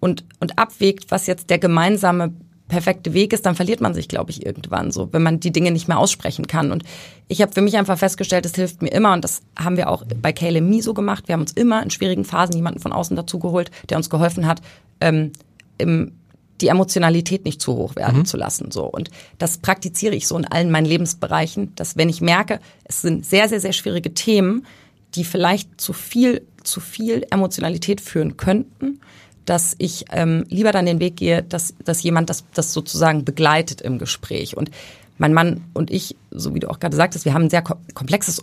und, und abwägt, was jetzt der gemeinsame perfekte Weg ist, dann verliert man sich, glaube ich, irgendwann so, wenn man die Dinge nicht mehr aussprechen kann. Und ich habe für mich einfach festgestellt, es hilft mir immer und das haben wir auch bei KLMI so gemacht. Wir haben uns immer in schwierigen Phasen jemanden von außen dazu geholt, der uns geholfen hat, ähm, im, die Emotionalität nicht zu hoch werden zu lassen. So und das praktiziere ich so in allen meinen Lebensbereichen, dass wenn ich merke, es sind sehr sehr sehr schwierige Themen, die vielleicht zu viel zu viel Emotionalität führen könnten, dass ich ähm, lieber dann den Weg gehe, dass, dass jemand das, das sozusagen begleitet im Gespräch. Und mein Mann und ich, so wie du auch gerade sagtest, wir haben ein sehr kom- komplexes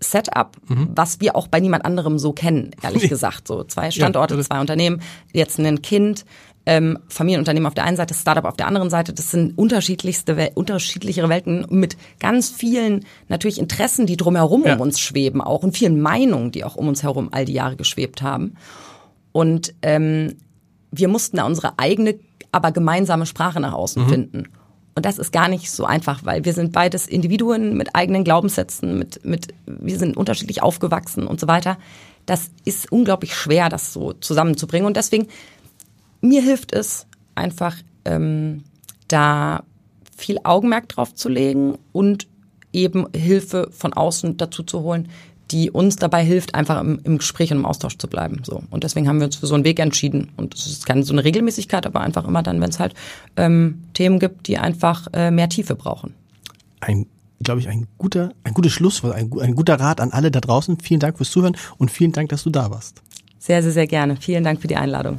Setup, was wir auch bei niemand anderem so kennen, ehrlich gesagt. So zwei Standorte, das- zwei Unternehmen, jetzt ein Kind, ähm, Familienunternehmen auf der einen Seite, Startup auf der anderen Seite. Das sind unterschiedlichste, Wel unterschiedlichere Welten mit ganz vielen natürlich Interessen, die drumherum Ja. um uns schweben auch und vielen Meinungen, die auch um uns herum all die Jahre geschwebt haben. Und ähm, wir mussten da unsere eigene, aber gemeinsame Sprache nach außen finden. Und das ist gar nicht so einfach, weil wir sind beides Individuen mit eigenen Glaubenssätzen, mit, mit, wir sind unterschiedlich aufgewachsen und so weiter. Das ist unglaublich schwer, das so zusammenzubringen. Und deswegen, mir hilft es einfach, ähm, da viel Augenmerk drauf zu legen und eben Hilfe von außen dazu zu holen, die uns dabei hilft, einfach im, im Gespräch und im Austausch zu bleiben. So. Und deswegen haben wir uns für so einen Weg entschieden. Und es ist keine so eine Regelmäßigkeit, aber einfach immer dann, wenn es halt ähm, Themen gibt, die einfach äh, mehr Tiefe brauchen. Ein, glaube ich, ein guter, ein gutes Schlusswort, ein, ein guter Rat an alle da draußen. Vielen Dank fürs Zuhören und vielen Dank, dass du da warst. Sehr, sehr, sehr gerne. Vielen Dank für die Einladung.